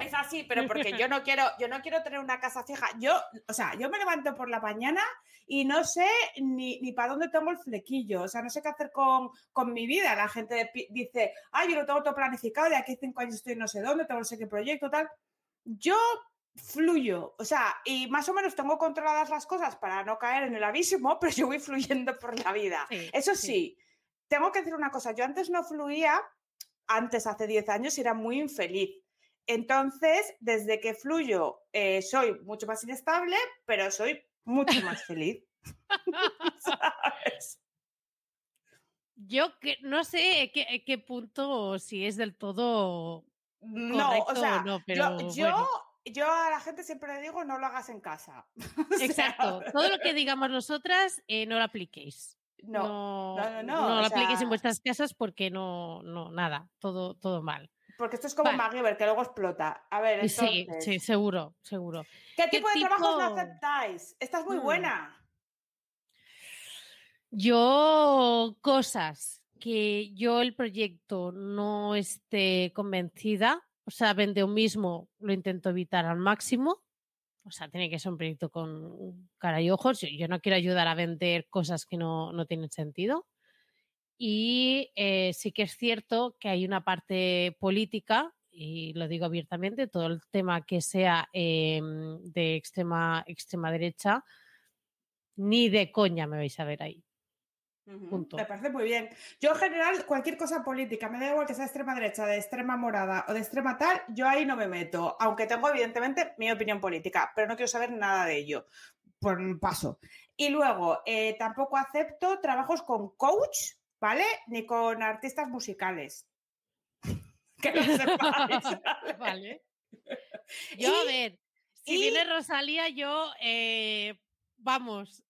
es así, pero porque yo no quiero, yo no quiero tener una casa fija. Yo, o sea, yo me levanto por la mañana y no sé ni, ni para dónde tengo el flequillo. O sea, no sé qué hacer con, con mi vida. La gente dice, ay, yo lo tengo todo planificado, de aquí a cinco años estoy no sé dónde, tengo no sé qué proyecto, tal. Yo fluyo, o sea, y más o menos tengo controladas las cosas para no caer en el abismo, pero yo voy fluyendo por la vida. Sí, Eso sí. sí, tengo que decir una cosa, yo antes no fluía, antes hace 10 años era muy infeliz. Entonces, desde que fluyo, eh, soy mucho más inestable, pero soy mucho más feliz. ¿Sabes? Yo que no sé qué, qué punto, si es del todo No, o correcto sea, o no, yo, pero yo, bueno. yo a la gente siempre le digo no lo hagas en casa. Exacto. Todo lo que digamos nosotras, eh, no lo apliquéis. No, no, no, no, no, lo apliquéis en vuestras casas porque no, no, nada, todo, todo mal. Porque esto es como Vale. MacGyver, que luego explota. A ver, Y Sí, entonces, sí, seguro, seguro. ¿qué ¿qué tipo de trabajos no aceptáis? Esta es muy Hmm. buena. Yo, cosas que yo el proyecto no esté convencida, o sea, vende un mismo, lo intento evitar al máximo. O sea, tiene que ser un proyecto con cara y ojos. Yo, yo no quiero ayudar a vender cosas que no, no tienen sentido. Y eh, sí que es cierto que hay una parte política, y lo digo abiertamente, todo el tema que sea em, de extrema, extrema derecha, ni de coña me vais a ver ahí. Punto. Me parece muy bien. Yo en general, cualquier cosa política, me da igual que sea de extrema derecha, de extrema morada o de extrema tal, yo ahí no me meto, aunque tengo evidentemente mi opinión política, pero no quiero saber nada de ello. Por paso. Y luego, eh, tampoco acepto trabajos con coach, ¿vale? Ni con artistas musicales. Que lo sepáis. Vale. Yo, a Y- ver, si y- viene Rosalía, yo, eh, vamos.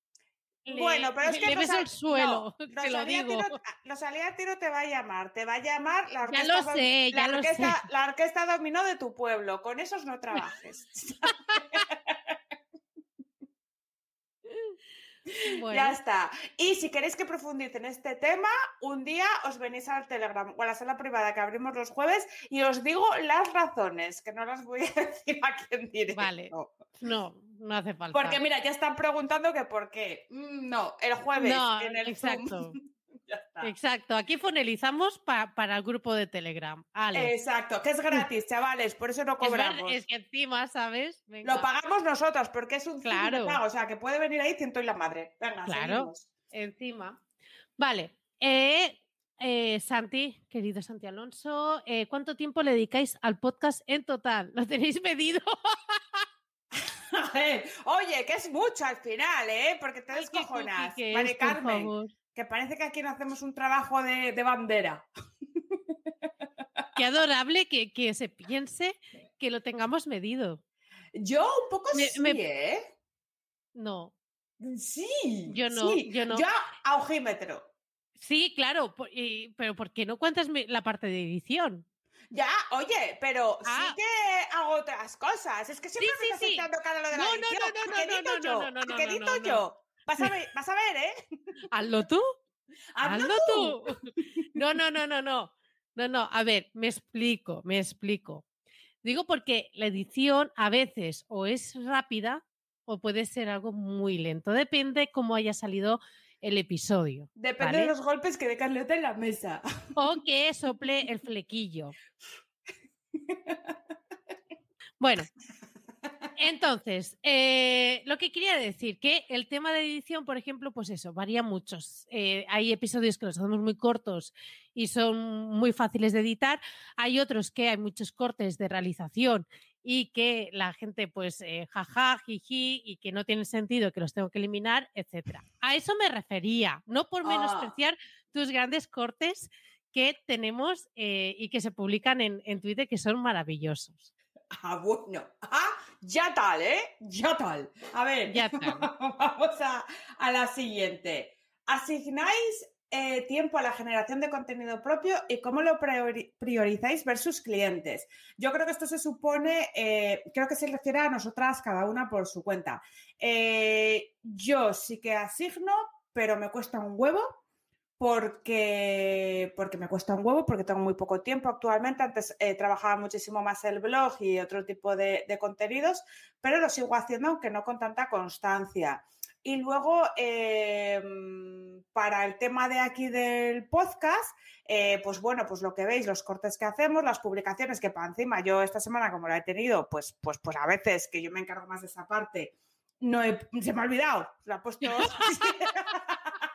le- Bueno, pero es que le Rosa- el suelo, no, te lo Rosalía digo. Tiro, Rosalía Tiro te va a llamar, te va a llamar la Ya orquesta, lo la lo sé. orquesta, la orquesta dominó de tu pueblo, con esos no trabajes. Bueno, Ya está. Y si queréis que profundice en este tema, un día os venís al Telegram o a la sala privada que abrimos los jueves y os digo las razones, que no las voy a decir aquí en directo. Vale. no, no hace falta. Porque mira, ya están preguntando que por qué. Mm, No, el jueves No, en el exacto. Zoom. está. Exacto, aquí fonelizamos pa- para el grupo de Telegram. Ale. Exacto, que es gratis, chavales, por eso no cobramos. es que encima, ¿sabes? Venga, Lo pagamos nosotros porque es un Claro. pago, o sea, que puede venir ahí ciento y la madre. Venga, Claro. seguimos. encima. Vale. eh, eh, Santi, querido Santi Alonso, eh, ¿cuánto tiempo le dedicáis al podcast en total? ¿Lo tenéis medido? Oye, que es mucho al final, ¿eh? Porque te descojonas. por Carmen, favor. Que parece que aquí no hacemos un trabajo de, de bandera. Qué adorable que, que se piense que lo tengamos medido. Yo un poco Me- sí, me- ¿eh? No, Sí. Yo no, sí. yo no. Yo a ojímetro. sí, claro, y- pero ¿por qué no cuentas la parte de edición? Ya, oye, pero Ah. sí que hago otras cosas. Es que siempre Sí, me estás sí, echando cara lo de la No, no, edición. no, no, ¿A no, que no, edito no, yo? no, no, ¿A no, que no, edito no, no. yo? Vas a ver, vas a ver, ¿eh? Hazlo tú. Hazlo Hazlo tú. No, no, no, no, no. No, no. A ver, me explico, me explico. Digo porque la edición a veces o es rápida o puede ser algo muy lento. Depende cómo haya salido el episodio. Depende ¿vale? de los golpes que dé Carlota en la mesa. O que sople el flequillo. Bueno, entonces, eh, lo que quería decir, que el tema de edición, por ejemplo, pues eso, varía mucho. Eh, hay episodios que los hacemos muy cortos y son muy fáciles de editar. Hay otros que hay muchos cortes de realización y que la gente, pues, eh, jaja, jiji, y que no tienen sentido, que los tengo que eliminar, etcétera. A eso me refería, no por Ah. menospreciar tus grandes cortes que tenemos eh, y que se publican en, en Twitter, que son maravillosos. Ah, bueno. Ah, ya tal, ¿eh? Ya tal. A ver, Ya tal. vamos a, a la siguiente. ¿Asignáis eh, tiempo a la generación de contenido propio y cómo lo priori- priorizáis versus clientes? Yo creo que esto se supone, eh, creo que se refiere a nosotras cada una por su cuenta. Eh, yo sí que asigno, pero me cuesta un huevo porque, porque me cuesta un huevo, porque tengo muy poco tiempo actualmente. Antes eh, trabajaba muchísimo más el blog y otro tipo de, de contenidos, pero lo sigo haciendo aunque no con tanta constancia. Y luego, eh, para el tema de aquí del podcast, eh, pues bueno, pues lo que veis, los cortes que hacemos, las publicaciones que para encima yo esta semana, como la he tenido, pues, pues, pues a veces que yo me encargo más de esa parte, no he- se me ha olvidado, lo he puesto...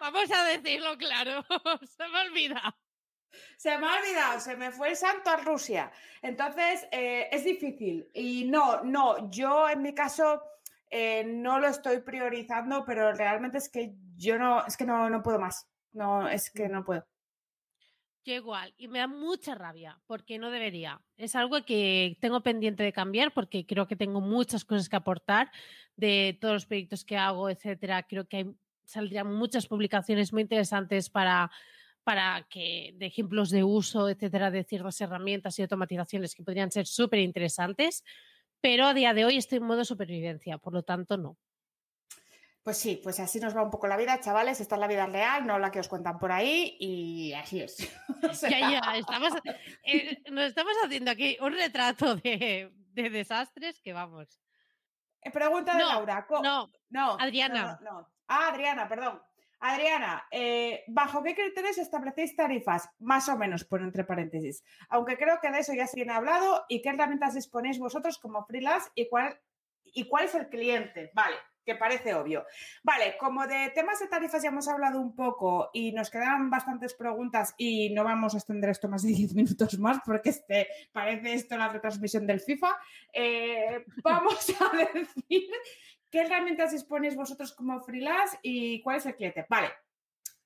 Vamos a decirlo claro, se me olvida. Se me ha olvidado, se me fue el santo a Rusia. Entonces, eh, es difícil. Y no, no, yo en mi caso eh, no lo estoy priorizando, pero realmente es que yo no, es que no, no puedo más. No, es que no puedo. Yo igual, y me da mucha rabia, porque no debería. Es algo que tengo pendiente de cambiar, porque creo que tengo muchas cosas que aportar de todos los proyectos que hago, etcétera. Creo que hay, saldrían muchas publicaciones muy interesantes para, para que, de ejemplos de uso, etcétera, de ciertas herramientas y automatizaciones que podrían ser súper interesantes. Pero a día de hoy estoy en modo supervivencia, por lo tanto, no. Pues sí, pues así nos va un poco la vida, chavales. Esta es la vida real, no la que os cuentan por ahí, y así es. O sea, Ya, ya, estamos, eh, nos estamos haciendo aquí un retrato de, de desastres que vamos. eh, Pregunta de No, Laura. co- No, no, Adriana. No, no. Ah, Adriana, perdón. Adriana, eh, ¿bajo qué criterios establecéis tarifas? Más o menos, por entre paréntesis. Aunque creo que de eso ya se viene hablado. ¿Y qué herramientas disponéis vosotros como freelance y cuál, y cuál es el cliente? Vale, que parece obvio. Vale, como de temas de tarifas ya hemos hablado un poco y nos quedan bastantes preguntas y no vamos a extender esto más de 10 minutos más porque este, parece esto la retransmisión del FIFA, eh, vamos a decir ¿Qué herramientas disponéis vosotros como freelance y cuál es el cliente? Vale,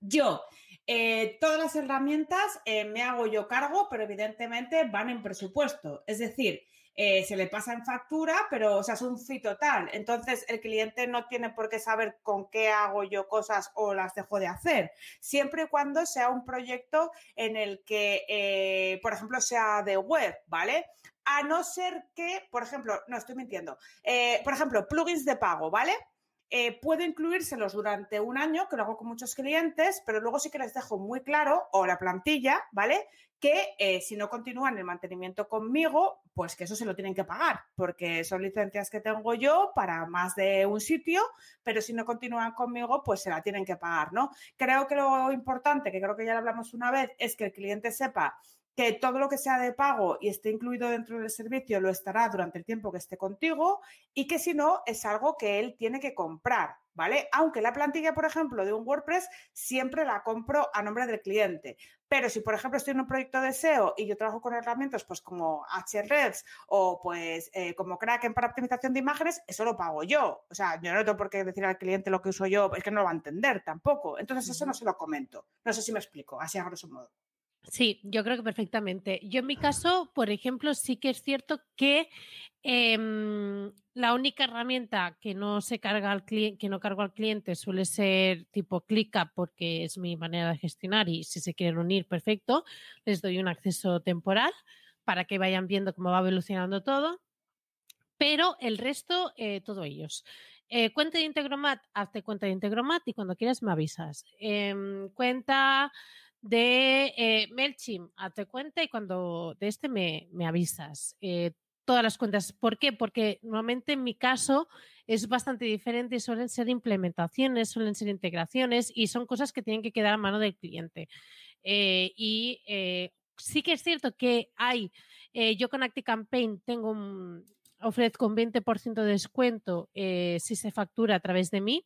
yo, eh, todas las herramientas eh, me hago yo cargo, pero evidentemente van en presupuesto. Es decir, eh, se le pasa en factura, pero o sea, es un fee total. Entonces, el cliente no tiene por qué saber con qué hago yo cosas o las dejo de hacer, siempre y cuando sea un proyecto en el que, por ejemplo, sea de web, ¿vale? a no ser que, por ejemplo, no estoy mintiendo, eh, por ejemplo, plugins de pago, ¿vale? Eh, puedo incluírselos durante un año, que lo hago con muchos clientes, pero luego sí que les dejo muy claro, o la plantilla, ¿vale? Que eh, si no continúan el mantenimiento conmigo, pues que eso se lo tienen que pagar, porque son licencias que tengo yo para más de un sitio, pero si no continúan conmigo, pues se la tienen que pagar, ¿no? Creo que lo importante, que creo que ya lo hablamos una vez, es que el cliente sepa que todo lo que sea de pago y esté incluido dentro del servicio lo estará durante el tiempo que esté contigo y que si no es algo que él tiene que comprar, ¿vale? Aunque la plantilla, por ejemplo, de un WordPress siempre la compro a nombre del cliente. Pero si, por ejemplo, estoy en un proyecto de SEO y yo trabajo con herramientas pues como Ahrefs o pues eh, como Kraken para optimización de imágenes, eso lo pago yo. O sea, yo no tengo por qué decir al cliente lo que uso yo, es que no lo va a entender tampoco. Entonces, eso no se lo comento. No sé si me explico, así a grosso modo. Sí, yo creo que perfectamente. Yo en mi caso, por ejemplo, sí que es cierto que em, la única herramienta que no se carga al cliente, que no cargo al cliente suele ser tipo ClickUp porque es mi manera de gestionar y si se quieren unir, perfecto, les doy un acceso temporal para que vayan viendo cómo va evolucionando todo. Pero el resto, eh, todo ellos. Eh, cuenta de Integromat, hazte cuenta de Integromat y cuando quieras me avisas. Em, cuenta de eh, MailChimp, hazte cuenta y cuando de este me, avisas. Eh, todas las cuentas. ¿Por qué? Porque normalmente en mi caso es bastante diferente, suelen ser implementaciones, suelen ser integraciones y son cosas que tienen que quedar a mano del cliente. Eh, y sí que es cierto que hay, yo con ActiCampaign tengo un, ofrezco un 20% de descuento si se factura a través de mí.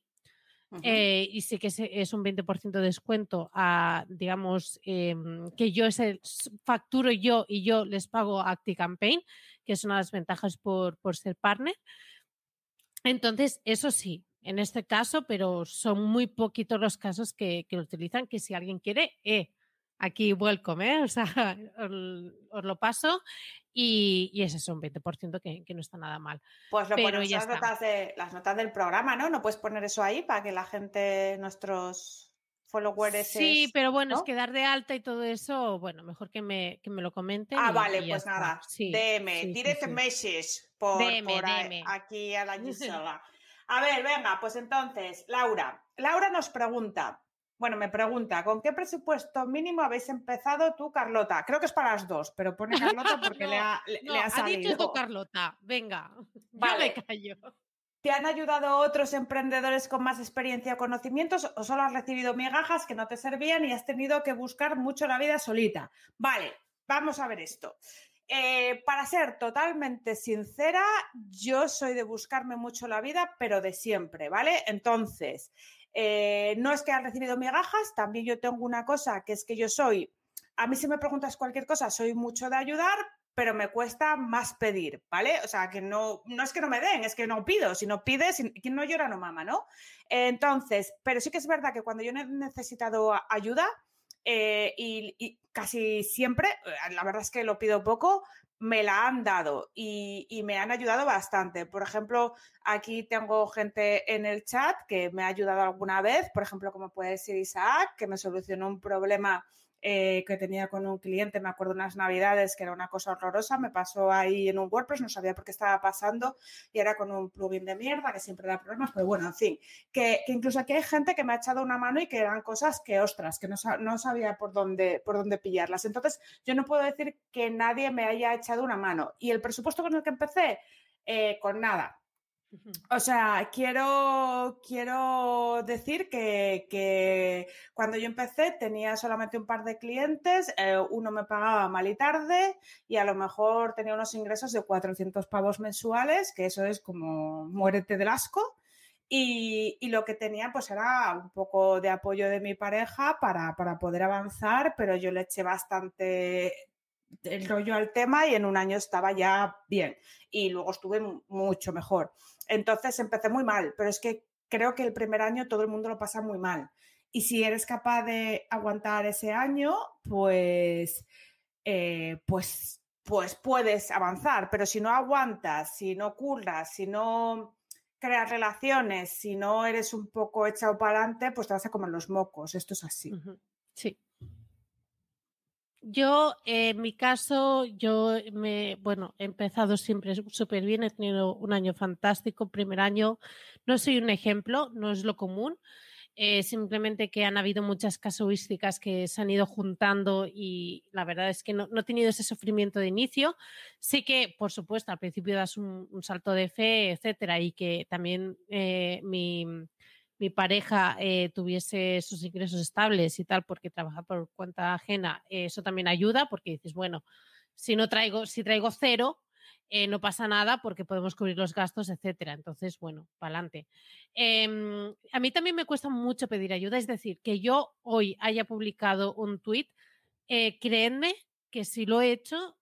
Eh, y sí que es, un 20% de descuento a, digamos, em, que yo ese facturo yo y yo les pago ActiCampaign, que es una de las ventajas por, ser partner. Entonces, eso sí, en este caso, pero son muy poquitos los casos que, que lo utilizan, que si alguien quiere, eh, aquí welcome, ¿eh? O sea, os, lo paso y, y ese es un 20% que, que, no está nada mal. Pues lo Pero ya las notas, de, las notas del programa, ¿no? No puedes poner eso ahí para que la gente, nuestros followers... Sí, pero bueno, es que dar de alta y todo eso, bueno, mejor que me, que me lo comenten. Ah, vale, pues nada, sí, DM, direct message por, por aquí a la Gisela. A ver, venga, pues entonces, Laura. Laura nos pregunta, bueno, me pregunta, ¿con qué presupuesto mínimo habéis empezado tú, Carlota? Creo que es para las dos, pero pone Carlota porque le, ha, le, ha salido. Ha dicho tú, Carlota. Venga, vale. yo me callo. ¿Te han ayudado otros emprendedores con más experiencia o conocimientos o solo has recibido migajas que no te servían y has tenido que buscar mucho la vida solita? Vale, vamos a ver esto. Eh, para ser totalmente sincera, yo soy de buscarme mucho la vida, pero de siempre, ¿vale? Entonces, eh, no es que han recibido migajas, también yo tengo una cosa que es que yo soy, a mí si me preguntas cualquier cosa, soy mucho de ayudar, pero me cuesta más pedir, ¿vale? O sea, que no, no es que no me den, es que no pido. Si no pides, quien no llora no mama, ¿no? Entonces, pero sí que es verdad que cuando yo he necesitado ayuda, eh, y, casi siempre, eh, la verdad es que lo pido poco, me la han dado y, me han ayudado bastante. Por ejemplo, aquí tengo gente en el chat que me ha ayudado alguna vez, por ejemplo, como puede ser Isaac, que me solucionó un problema eh, que tenía con un cliente, me acuerdo unas navidades que era una cosa horrorosa, me pasó ahí en un WordPress, no sabía por qué estaba pasando y era con un plugin de mierda que siempre da problemas, pero bueno, en fin, que, incluso aquí hay gente que me ha echado una mano y que eran cosas que, ostras, que no, no sabía por dónde, por dónde pillarlas. Entonces, yo no puedo decir que nadie me haya echado una mano. Y el presupuesto con el que empecé, eh, con nada, O sea, quiero, quiero decir que, cuando yo empecé tenía solamente un par de clientes, eh, uno me pagaba mal y tarde y a lo mejor tenía unos ingresos de 400 pavos mensuales, que eso es como muérete del asco. Y, y, lo que tenía pues era un poco de apoyo de mi pareja para, para poder avanzar, pero yo le eché bastante el rollo al tema y en un año estaba ya bien y luego estuve mucho mejor. Entonces empecé muy mal, pero es que creo que el primer año todo el mundo lo pasa muy mal. Y si eres capaz de aguantar ese año, pues, eh, pues, pues puedes avanzar. Pero si no aguantas, si no curras, si no creas relaciones, si no eres un poco echado para adelante, pues te vas a comer los mocos. Esto es así. Sí. Yo, en mi caso, yo me, bueno, he empezado siempre súper bien, he tenido un año fantástico, primer año, no soy un ejemplo, no es lo común, eh, simplemente que han habido muchas casuísticas que se han ido juntando y la verdad es que no, no he tenido ese sufrimiento de inicio. Sí que, por supuesto, al principio das un, un salto de fe, etcétera, y que también eh, mi mi pareja eh, tuviese sus ingresos estables y tal, porque trabaja por cuenta ajena, eh, eso también ayuda, porque dices, bueno, si no traigo, si traigo cero, eh, no pasa nada porque podemos cubrir los gastos, etcétera. Entonces, bueno, para adelante. Em, a mí también me cuesta mucho pedir ayuda, es decir, que yo hoy haya publicado un tweet, créanme que si lo he hecho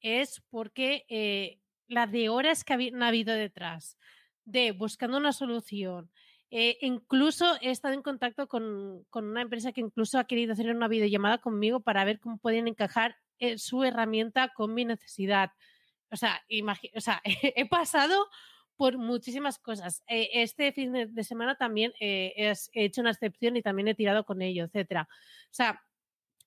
es porque la de horas que han habido detrás de buscando una solución, eh, incluso he estado en contacto con, con, una empresa que incluso ha querido hacer una videollamada conmigo para ver cómo pueden encajar eh, su herramienta con mi necesidad. O sea, o sea he pasado por muchísimas cosas. Eh, este fin de, semana también he hecho una excepción y también he tirado con ello, etcétera. O sea,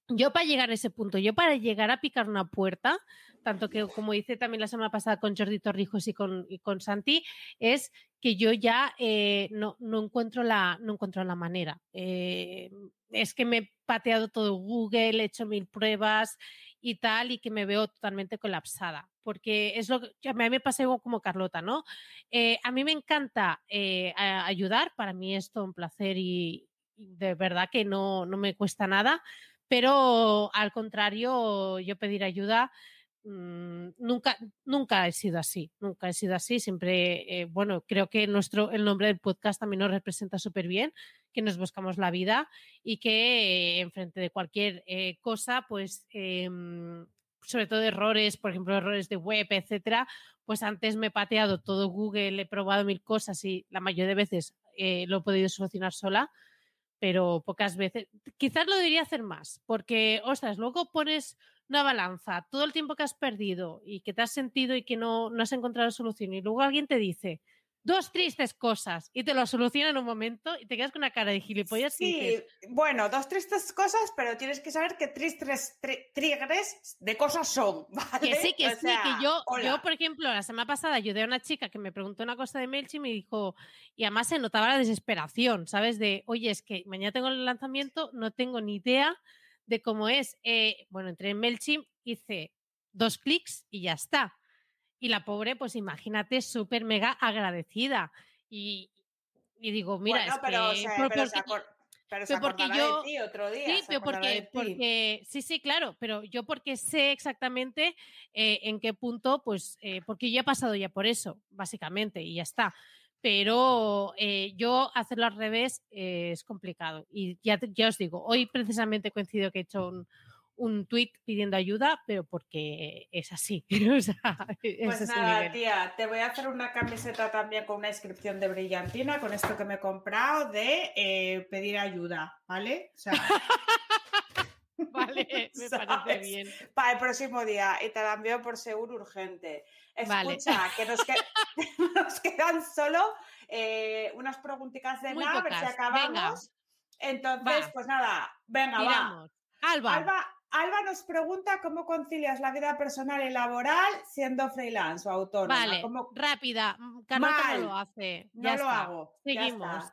yo para llegar a ese punto, yo para llegar a picar una puerta, tanto que como hice también la semana pasada con Jordi Torrijos y con, con Santi, es que yo ya eh, no, no, encuentro la, no encuentro la manera. Eh, es que me he pateado todo Google, he hecho mil pruebas y tal, y que me veo totalmente colapsada. Porque es lo que a mí me pasa igual como Carlota, ¿no? Eh, a mí me encanta ayudar, para mí es todo un placer y, y de verdad que no, no me cuesta nada pero al contrario, yo pedir ayuda mmm, nunca, nunca he sido así, nunca he sido así. Siempre, eh, bueno, creo que nuestro, el nombre del podcast también nos representa súper bien, que nos buscamos la vida y que eh, enfrente de cualquier eh, cosa, pues, eh, sobre todo errores, por ejemplo, errores de web, etcétera, pues antes me he pateado todo Google, he probado mil cosas y la mayoría de veces lo he podido solucionar sola pero pocas veces. Quizás lo debería hacer más, porque, ostras, luego pones una balanza, todo el tiempo que has perdido y que te has sentido y que no, no has encontrado solución, y luego alguien te dice, dos tristes cosas y te lo soluciona en un momento y te quedas con una cara de gilipollas. Sí, dices, bueno, dos tristes cosas, pero tienes que saber que tristes trigres de cosas son. ¿vale? Que sí, que o sí, sea, que yo, hola. yo, por ejemplo, la semana pasada ayudé a una chica que me preguntó una cosa de MailChimp y me dijo, y además se notaba la desesperación, ¿sabes? De, oye, es que mañana tengo el lanzamiento, no tengo ni idea de cómo es. Eh, bueno, entré en MailChimp, hice dos clics y ya está. Y la pobre, pues imagínate, súper mega agradecida. Y, y digo, mira, bueno, es pero, que... pero porque- acor- pero pero porque yo- de ti otro día. Sí, pero porque, sí, sí, claro, pero yo porque sé exactamente eh, en qué punto, pues, eh, porque yo he pasado ya por eso, básicamente, y ya está. Pero eh, yo hacerlo al revés es complicado. Y ya, ya os digo, hoy precisamente coincido que he hecho un, un tweet pidiendo ayuda, pero porque es así. o sea, ese Pues es nada, tía, te voy a hacer una camiseta también con una inscripción de brillantina, con esto que me he comprado, de eh, pedir ayuda, ¿vale? O sea, Vale, me parece ¿sabes? bien. para el próximo día y te la envío por seguro urgente. Vale. Escucha, que nos, que- nos quedan solo eh, unas preguntitas de nada, a ver si acabamos. Entonces, Va. pues nada, venga, va. Tiramos. Alba, Alba, Alba nos pregunta cómo concilias la vida personal y laboral siendo freelance o autónoma. vale, ¿Cómo- rápida. mm, Carlota no lo hace. No ya lo está. hago. Seguimos.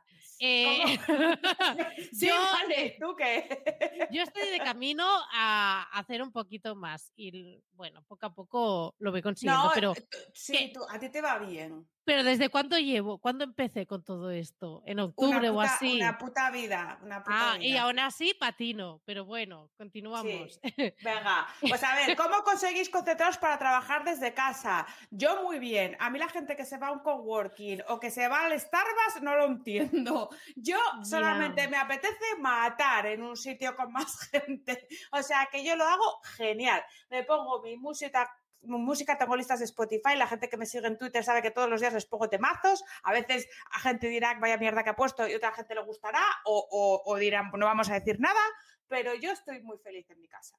Eh, Sí, yo, vale, ¿tú qué? yo estoy de camino a hacer un poquito más y bueno, poco a poco lo voy consiguiendo, No, pero eh, sí, a ti te va bien. Pero ¿desde cuándo llevo? ¿Cuándo empecé con todo esto? ¿En octubre o así? una puta vida, una puta Ah, y aún así patino, pero bueno, continuamos. Venga, pues a ver, ¿cómo conseguís concentraros para trabajar desde casa? Yo muy bien. A mí la gente que se va a un coworking o que se va al Starbucks no lo entiendo. Yo solamente me apetece matar en un sitio con más gente. O sea que yo lo hago genial. Me pongo mi música música, tengo listas de Spotify, la gente que me sigue en Twitter sabe que todos los días les pongo temazos, a veces a gente dirá vaya mierda que ha puesto y otra gente le gustará o, dirán no vamos a decir nada, pero yo estoy muy feliz en mi casa.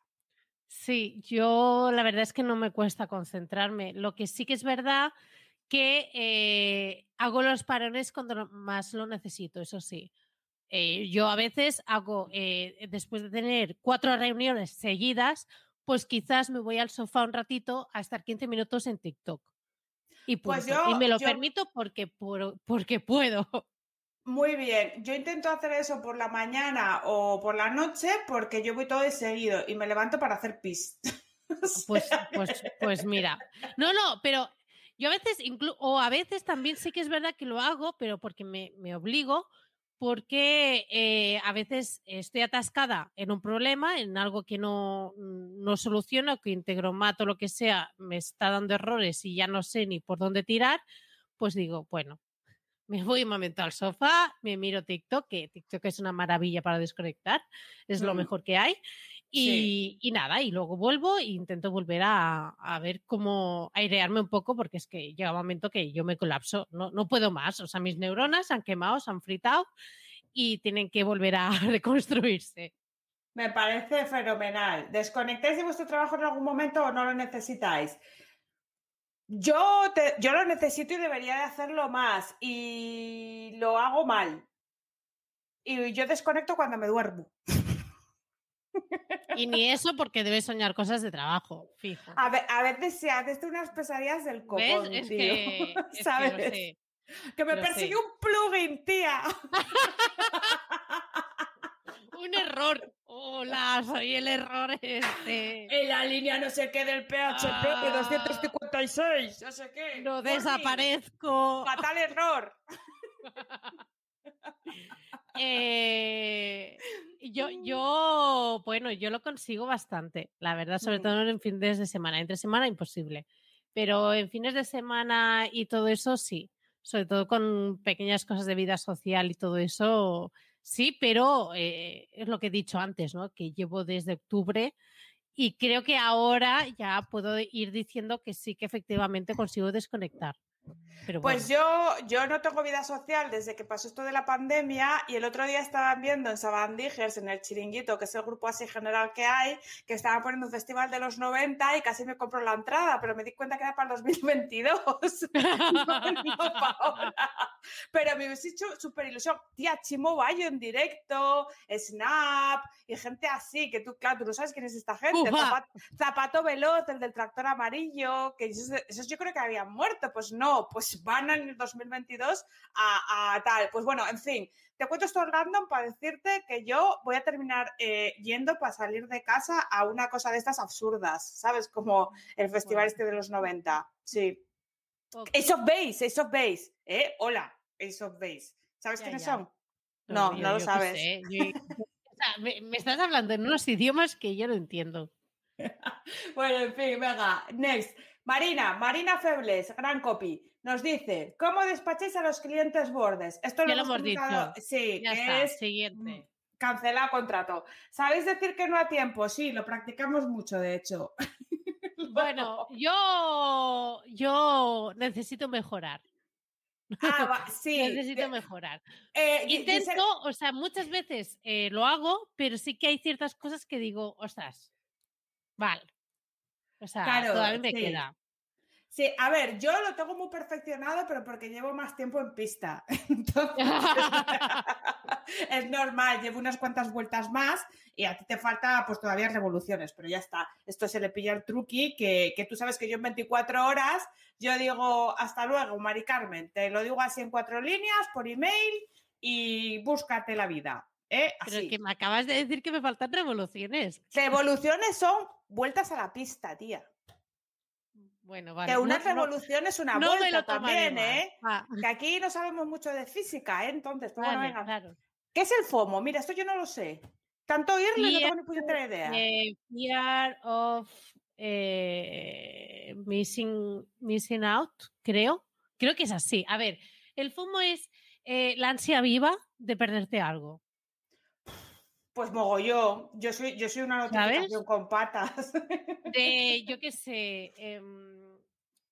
Sí, yo la verdad es que no me cuesta concentrarme. Lo que sí que es verdad que eh, hago los parones cuando más lo necesito, eso sí. Eh, yo a veces hago, eh, después de tener cuatro reuniones seguidas, pues quizás me voy al sofá un ratito a estar 15 minutos en TikTok. Y, Pues y me lo yo- permito porque, puedo- porque puedo. Muy bien, yo intento hacer eso por la mañana o por la noche porque yo voy todo de seguido y me levanto para hacer pis. Pues, pues, pues mira. No, no, pero yo a veces, inclu- o a veces también sí que es verdad que lo hago, pero porque me, me obligo, porque eh, a veces estoy atascada en un problema, en algo que no, no soluciono, que Integromat o lo que sea me está dando errores y ya no sé ni por dónde tirar, pues digo, bueno, me voy un momento al sofá, me miro TikTok, que TikTok es una maravilla para desconectar, es lo Mm. mejor que hay. Y, y nada, y luego vuelvo e intento volver a, a ver cómo airearme un poco, porque es que llega un momento que yo me colapso, no, no puedo más. O sea, mis neuronas se han quemado, se han fritado y tienen que volver a reconstruirse. Me parece fenomenal. ¿Desconectáis de vuestro trabajo en algún momento o no lo necesitáis? Yo, te- yo lo necesito y debería de hacerlo más y lo hago mal. Y yo desconecto cuando me duermo. Y ni eso porque debes soñar cosas de trabajo, fijo. A, ve- a veces se haces unas pesadillas del ¿Ves? copón, Es tío. que, es que lo ¿Sabes? sé. Que me lo persigue sé. un plugin, tía. Un error. Hola, soy el error este. En la línea no sé qué del PHP de Ah. 256, no sé qué. No desaparezco. Fatal error. Eh, yo, yo, bueno, yo lo consigo bastante, la verdad, sobre Mm. todo en fines de semana. Entre semana imposible, pero en fines de semana y todo eso sí, sobre todo con pequeñas cosas de vida social y todo eso, sí, pero eh, es lo que he dicho antes, ¿no? Que llevo desde octubre y creo que ahora ya puedo ir diciendo que sí que efectivamente consigo desconectar. Pero Pues yo, yo no tengo vida social desde que pasó esto de la pandemia y el otro día estaban viendo en Sabandijers, en el Chiringuito, que es el grupo así general que hay, que estaban poniendo un festival de los 90 y casi me compro la entrada, pero me di cuenta que era para el 2022. no, no para ahora. Pero me hubiese hecho súper ilusión. Tía, Chimo Bayo en directo, Snap y gente así, que tú, claro, tú no sabes quién es esta gente. Zapato, Zapato Veloz, el del tractor amarillo, que esos, esos yo creo que habían muerto. Pues no, pues van en el 2022 a, a tal. Pues bueno, en fin, te cuento esto random para decirte que yo voy a terminar eh, yendo para salir de casa a una cosa de estas absurdas, ¿sabes? Como el festival este de los 90. Sí. Ok, Ace of Base, Ace of Base. ¿Eh? Hola, Ace of Base. ¿Sabes Ya, quiénes ya. son? No, yo- no lo sabes. sé, yo- o sea, me, me estás hablando en unos idiomas que yo no entiendo. Bueno, en fin, venga, next. Marina, Marina Febles, gran copy, nos dice, ¿cómo despacháis a los clientes bordes? Esto lo hemos hemos dicho. Sí, Ya que está, es siguiente. cancelar contrato. ¿Sabéis decir que no a tiempo? Sí, lo practicamos mucho, de hecho. Bueno, yo, yo necesito mejorar. Ah, va, sí. necesito mejorar. eh, Intento, o sea, muchas veces eh, lo hago, pero sí que hay ciertas cosas que digo, ostras, vale. O sea, Claro, todavía me sí. queda. Sí, a ver, yo lo tengo muy perfeccionado, pero porque llevo más tiempo en pista. Entonces, es normal, llevo unas cuantas vueltas más y a ti te falta pues todavía revoluciones, pero ya está. Esto se le pilla el truqui, que, que tú sabes que yo en 24 horas, yo digo hasta luego, Mari Carmen, te lo digo así en cuatro líneas, por email y búscate la vida. ¿eh? Pero Así. que me acabas de decir que me faltan revoluciones. Revoluciones son vueltas a la pista, tía. Bueno, vale. Que una no- no- revolución es una no vuelta también. ¿eh? Ah, Que aquí no sabemos mucho de física, ¿eh? Entonces, pues bueno, vale, claro. ¿Qué es el FOMO? Mira, esto yo no lo sé. Tanto oírlo y no tengo ni puñetera idea. eh, fear of eh, missing, missing out, creo. Creo que es así. A ver, el FOMO es eh, la ansia viva de perderte algo. Pues mogollón. Yo soy, yo soy una notificación ¿Sabes? con patas. De, yo qué sé, em,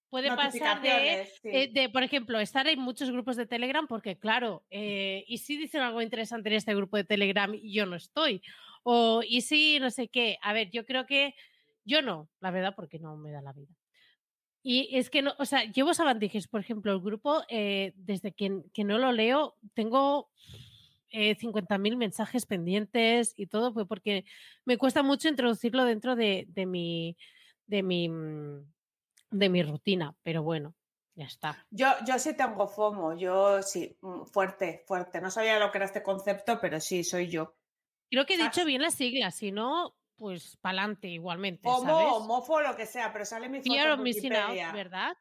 puede pasar de, Notificaciones, sí. eh, de, por ejemplo, estar en muchos grupos de Telegram, porque claro, eh, y si dicen algo interesante en este grupo de Telegram y yo no estoy, o y si no sé qué, a ver, yo creo que yo no, la verdad, porque no me da la vida. Y es que no, o sea, llevo Sabantijes, por ejemplo, el grupo, eh, desde que, que no lo leo, tengo eh, 50.000 mensajes pendientes y todo, pues porque me cuesta mucho introducirlo dentro de, de mi de mi mm, de mi rutina, pero bueno, ya está. Yo, yo sí tengo FOMO, yo sí, mm, fuerte, fuerte. No sabía lo que era este concepto, pero sí, soy yo. Creo que he dicho bien las siglas, si no, pues pa'lante igualmente, FOMO, ¿sabes? homofo, lo que sea, pero sale mi foto Fear en out. ¿verdad?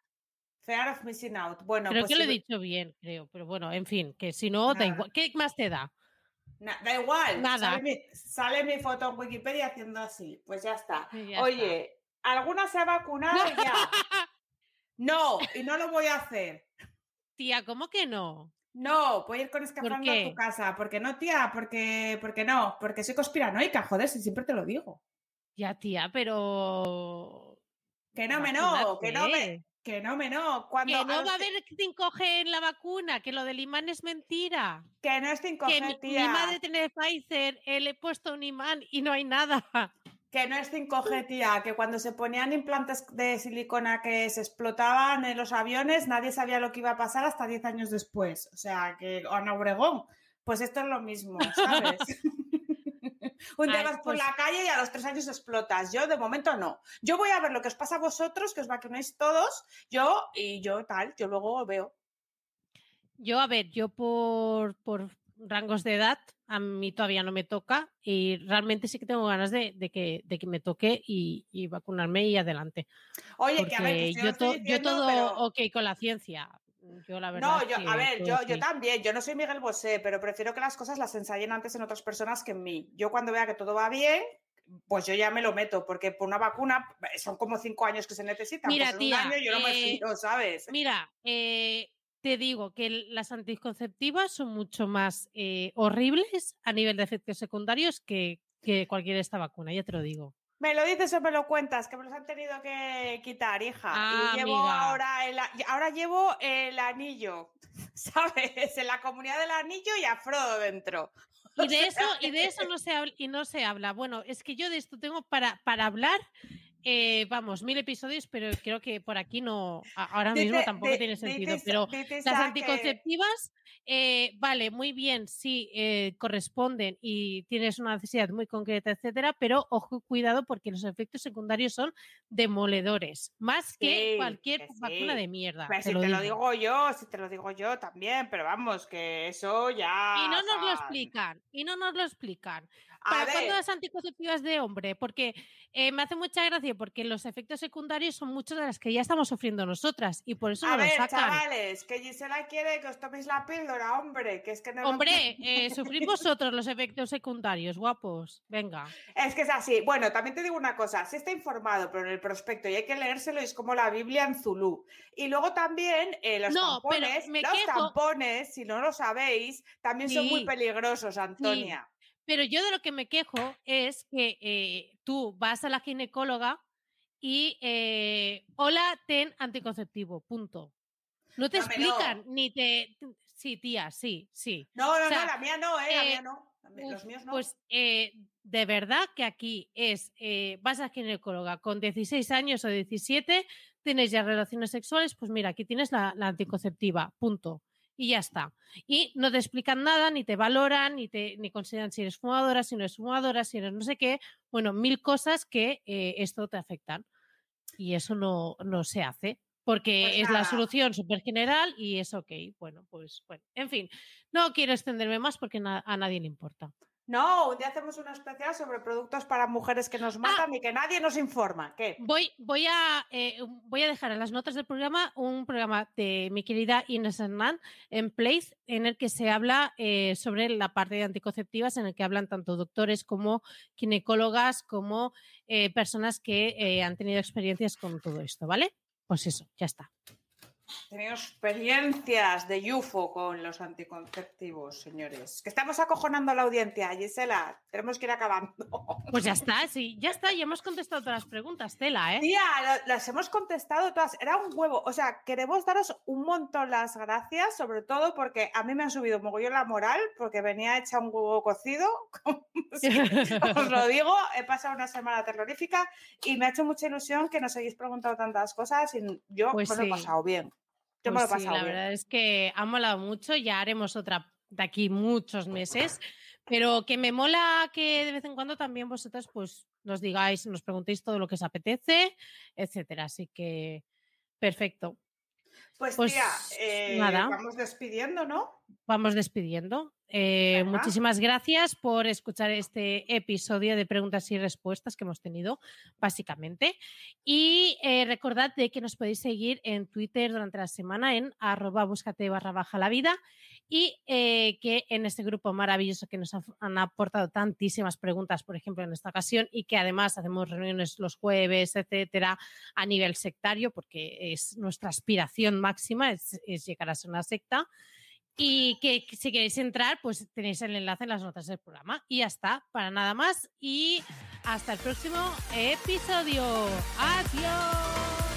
Fear of missing out. Bueno, creo pues que lo he dicho bien, creo, pero bueno, en fin, que si no, da igual. ¿Qué más te da? na- da igual. Nada. Sale mi, sale mi foto en Wikipedia haciendo así. Pues ya está. Ya Oye, ¿alguna se ha vacunado ya? No, y no lo voy a hacer. Tía, ¿cómo que no? No, voy a ir con escafandra a tu casa. ¿Por qué no, tía? Porque, porque no, porque soy conspiranoica, joder, si siempre te lo digo. Ya, tía, pero. Que no me no, que no me. Que no me no. Cuando Que no va a haber 5G en la vacuna, que lo del imán es mentira. que no es 5G, que mi, mi tía. madre tiene Pfizer, le he puesto un imán y no hay nada. Que no es 5G, tía, que cuando se ponían implantes de silicona que se explotaban en los aviones, nadie sabía lo que iba a pasar hasta 10 años después. O sea, que Ana Obregón, pues esto es lo mismo, ¿sabes? Un día Ay, vas por pues- la calle y a los tres años explotas. Yo, de momento, no. Yo voy a ver lo que os pasa a vosotros, que os vacunáis todos, yo y yo tal, yo luego veo. Yo, a ver, yo por, por rangos de edad, a mí todavía no me toca y realmente sí que tengo ganas de, de que, de que me toque y, y vacunarme y adelante. Oye, que a ver, Porque que sí os yo, yo todo pero- ok con la ciencia. Yo la verdad. No, yo, que a ver, yo, yo también, yo no soy Miguel Bosé, pero prefiero que las cosas las ensayen antes en otras personas que en mí. Yo cuando vea que todo va bien, pues yo ya me lo meto, porque por una vacuna son como cinco años que se necesitan. Mira, pues tía, un año yo no me eh, fío, ¿sabes? Mira, eh, te digo que las anticonceptivas son mucho más eh, horribles a nivel de efectos secundarios que, que cualquier esta vacuna, ya te lo digo. Me lo dices o me lo cuentas, que me los han tenido que quitar, hija. Ah, y llevo amiga. ahora el, ahora llevo el anillo, ¿sabes? En la comunidad del anillo y a Frodo dentro. Y de eso, y de eso no se habla, y no se habla. Bueno, es que yo de esto tengo para, para hablar, eh, vamos, mil episodios, pero creo que por aquí no, ahora mismo tampoco tiene sentido. Pero las anticonceptivas, eh, vale, muy bien, sí, eh, corresponden y tienes una necesidad muy concreta, etcétera, pero ojo, cuidado, porque los efectos secundarios son demoledores, más que Sí, cualquier que vacuna sí. de mierda. Pues te si lo te lo digo. yo, si te lo digo yo también, pero vamos, que eso ya. Y no nos lo explican, y no nos lo explican. A ¿Para cuándo ver, las anticonceptivas de hombre? Porque eh, me hace mucha gracia porque los efectos secundarios son muchos de las que ya estamos sufriendo nosotras y por eso a no ver, los sacan. chavales, que Gisela quiere que os toméis la píldora, hombre, que es que no lo- Hombre, eh, sufrid vosotros los efectos secundarios, guapos. Venga. Es que es así. Bueno, también te digo una cosa, sí está informado, pero en el prospecto y hay que leérselo, es como la Biblia en Zulú. Y luego también eh, los No, pero tampones, me los quejo- tampones, si no lo sabéis, también son muy Sí. peligrosos, Antonia. Pero yo de lo que me quejo es que eh, tú vas a la ginecóloga y eh, hola, ten anticonceptivo, punto. No te no. explican, ni te... Sí, tía, sí, sí. No, no, O sea, no, la mía no, ¿eh? La eh, mía no. Mía- Uf, Los míos no. Pues eh, de verdad que aquí es, eh, vas a ginecóloga con 16 años o 17, tienes ya relaciones sexuales, pues mira, aquí tienes la, la anticonceptiva, punto. Y ya está. Y no te explican nada, ni te valoran, ni te ni consideran si eres fumadora, si no eres fumadora, si eres no sé qué. Bueno, mil cosas que eh, esto te afectan. Y eso no, no se hace. Porque Pues es la solución súper general y es ok. Bueno, pues bueno. En fin, no quiero extenderme más porque na- a nadie le importa. No, un día hacemos una especial sobre productos para mujeres que nos Ah. matan y que nadie nos informa. ¿Qué? Voy, voy, a, eh, voy a dejar en las notas del programa un programa de mi querida Inés Hernán en Place, en el que se habla eh, sobre la parte de anticonceptivas, en el que hablan tanto doctores como ginecólogas, como eh, personas que eh, han tenido experiencias con todo esto, ¿vale? Pues eso, ya está. Tenido experiencias de UFO con los anticonceptivos, señores. Que estamos acojonando a la audiencia, Gisela. Tenemos que ir acabando. Pues ya está, sí, ya está, ya hemos contestado todas las preguntas, Tela, ¿eh? Tía, las hemos contestado todas. Era un huevo. O sea, queremos daros un montón las gracias, sobre todo porque a mí me han subido mogollón la moral, porque venía hecha un huevo cocido. Os lo digo, he pasado una semana terrorífica y me ha hecho mucha ilusión que nos hayáis preguntado tantas cosas y yo Pues me lo he pasado bien. Yo me lo he Pues sí, la bien. verdad es que ha molado mucho, ya haremos otra de aquí muchos meses, pero que me mola que de vez en cuando también vosotros pues nos digáis, nos preguntéis todo lo que os apetece, etcétera. Así que perfecto. Pues, Pues, tía, eh, nada. vamos despidiendo, ¿no? Vamos despidiendo. Eh, muchísimas gracias por escuchar este episodio de preguntas y respuestas que hemos tenido, básicamente. Y eh, recordad de que nos podéis seguir en Twitter durante la semana en arroba búscate barra baja la vida y eh, que en este grupo maravilloso que nos ha- han aportado tantísimas preguntas, por ejemplo, en esta ocasión, y que además hacemos reuniones los jueves, etcétera, a nivel sectario, porque es nuestra aspiración máxima, es, es llegar a ser una secta. Y que si queréis entrar, pues tenéis el enlace en las notas del programa. Y ya está, para nada más. Y hasta el próximo episodio. Adiós.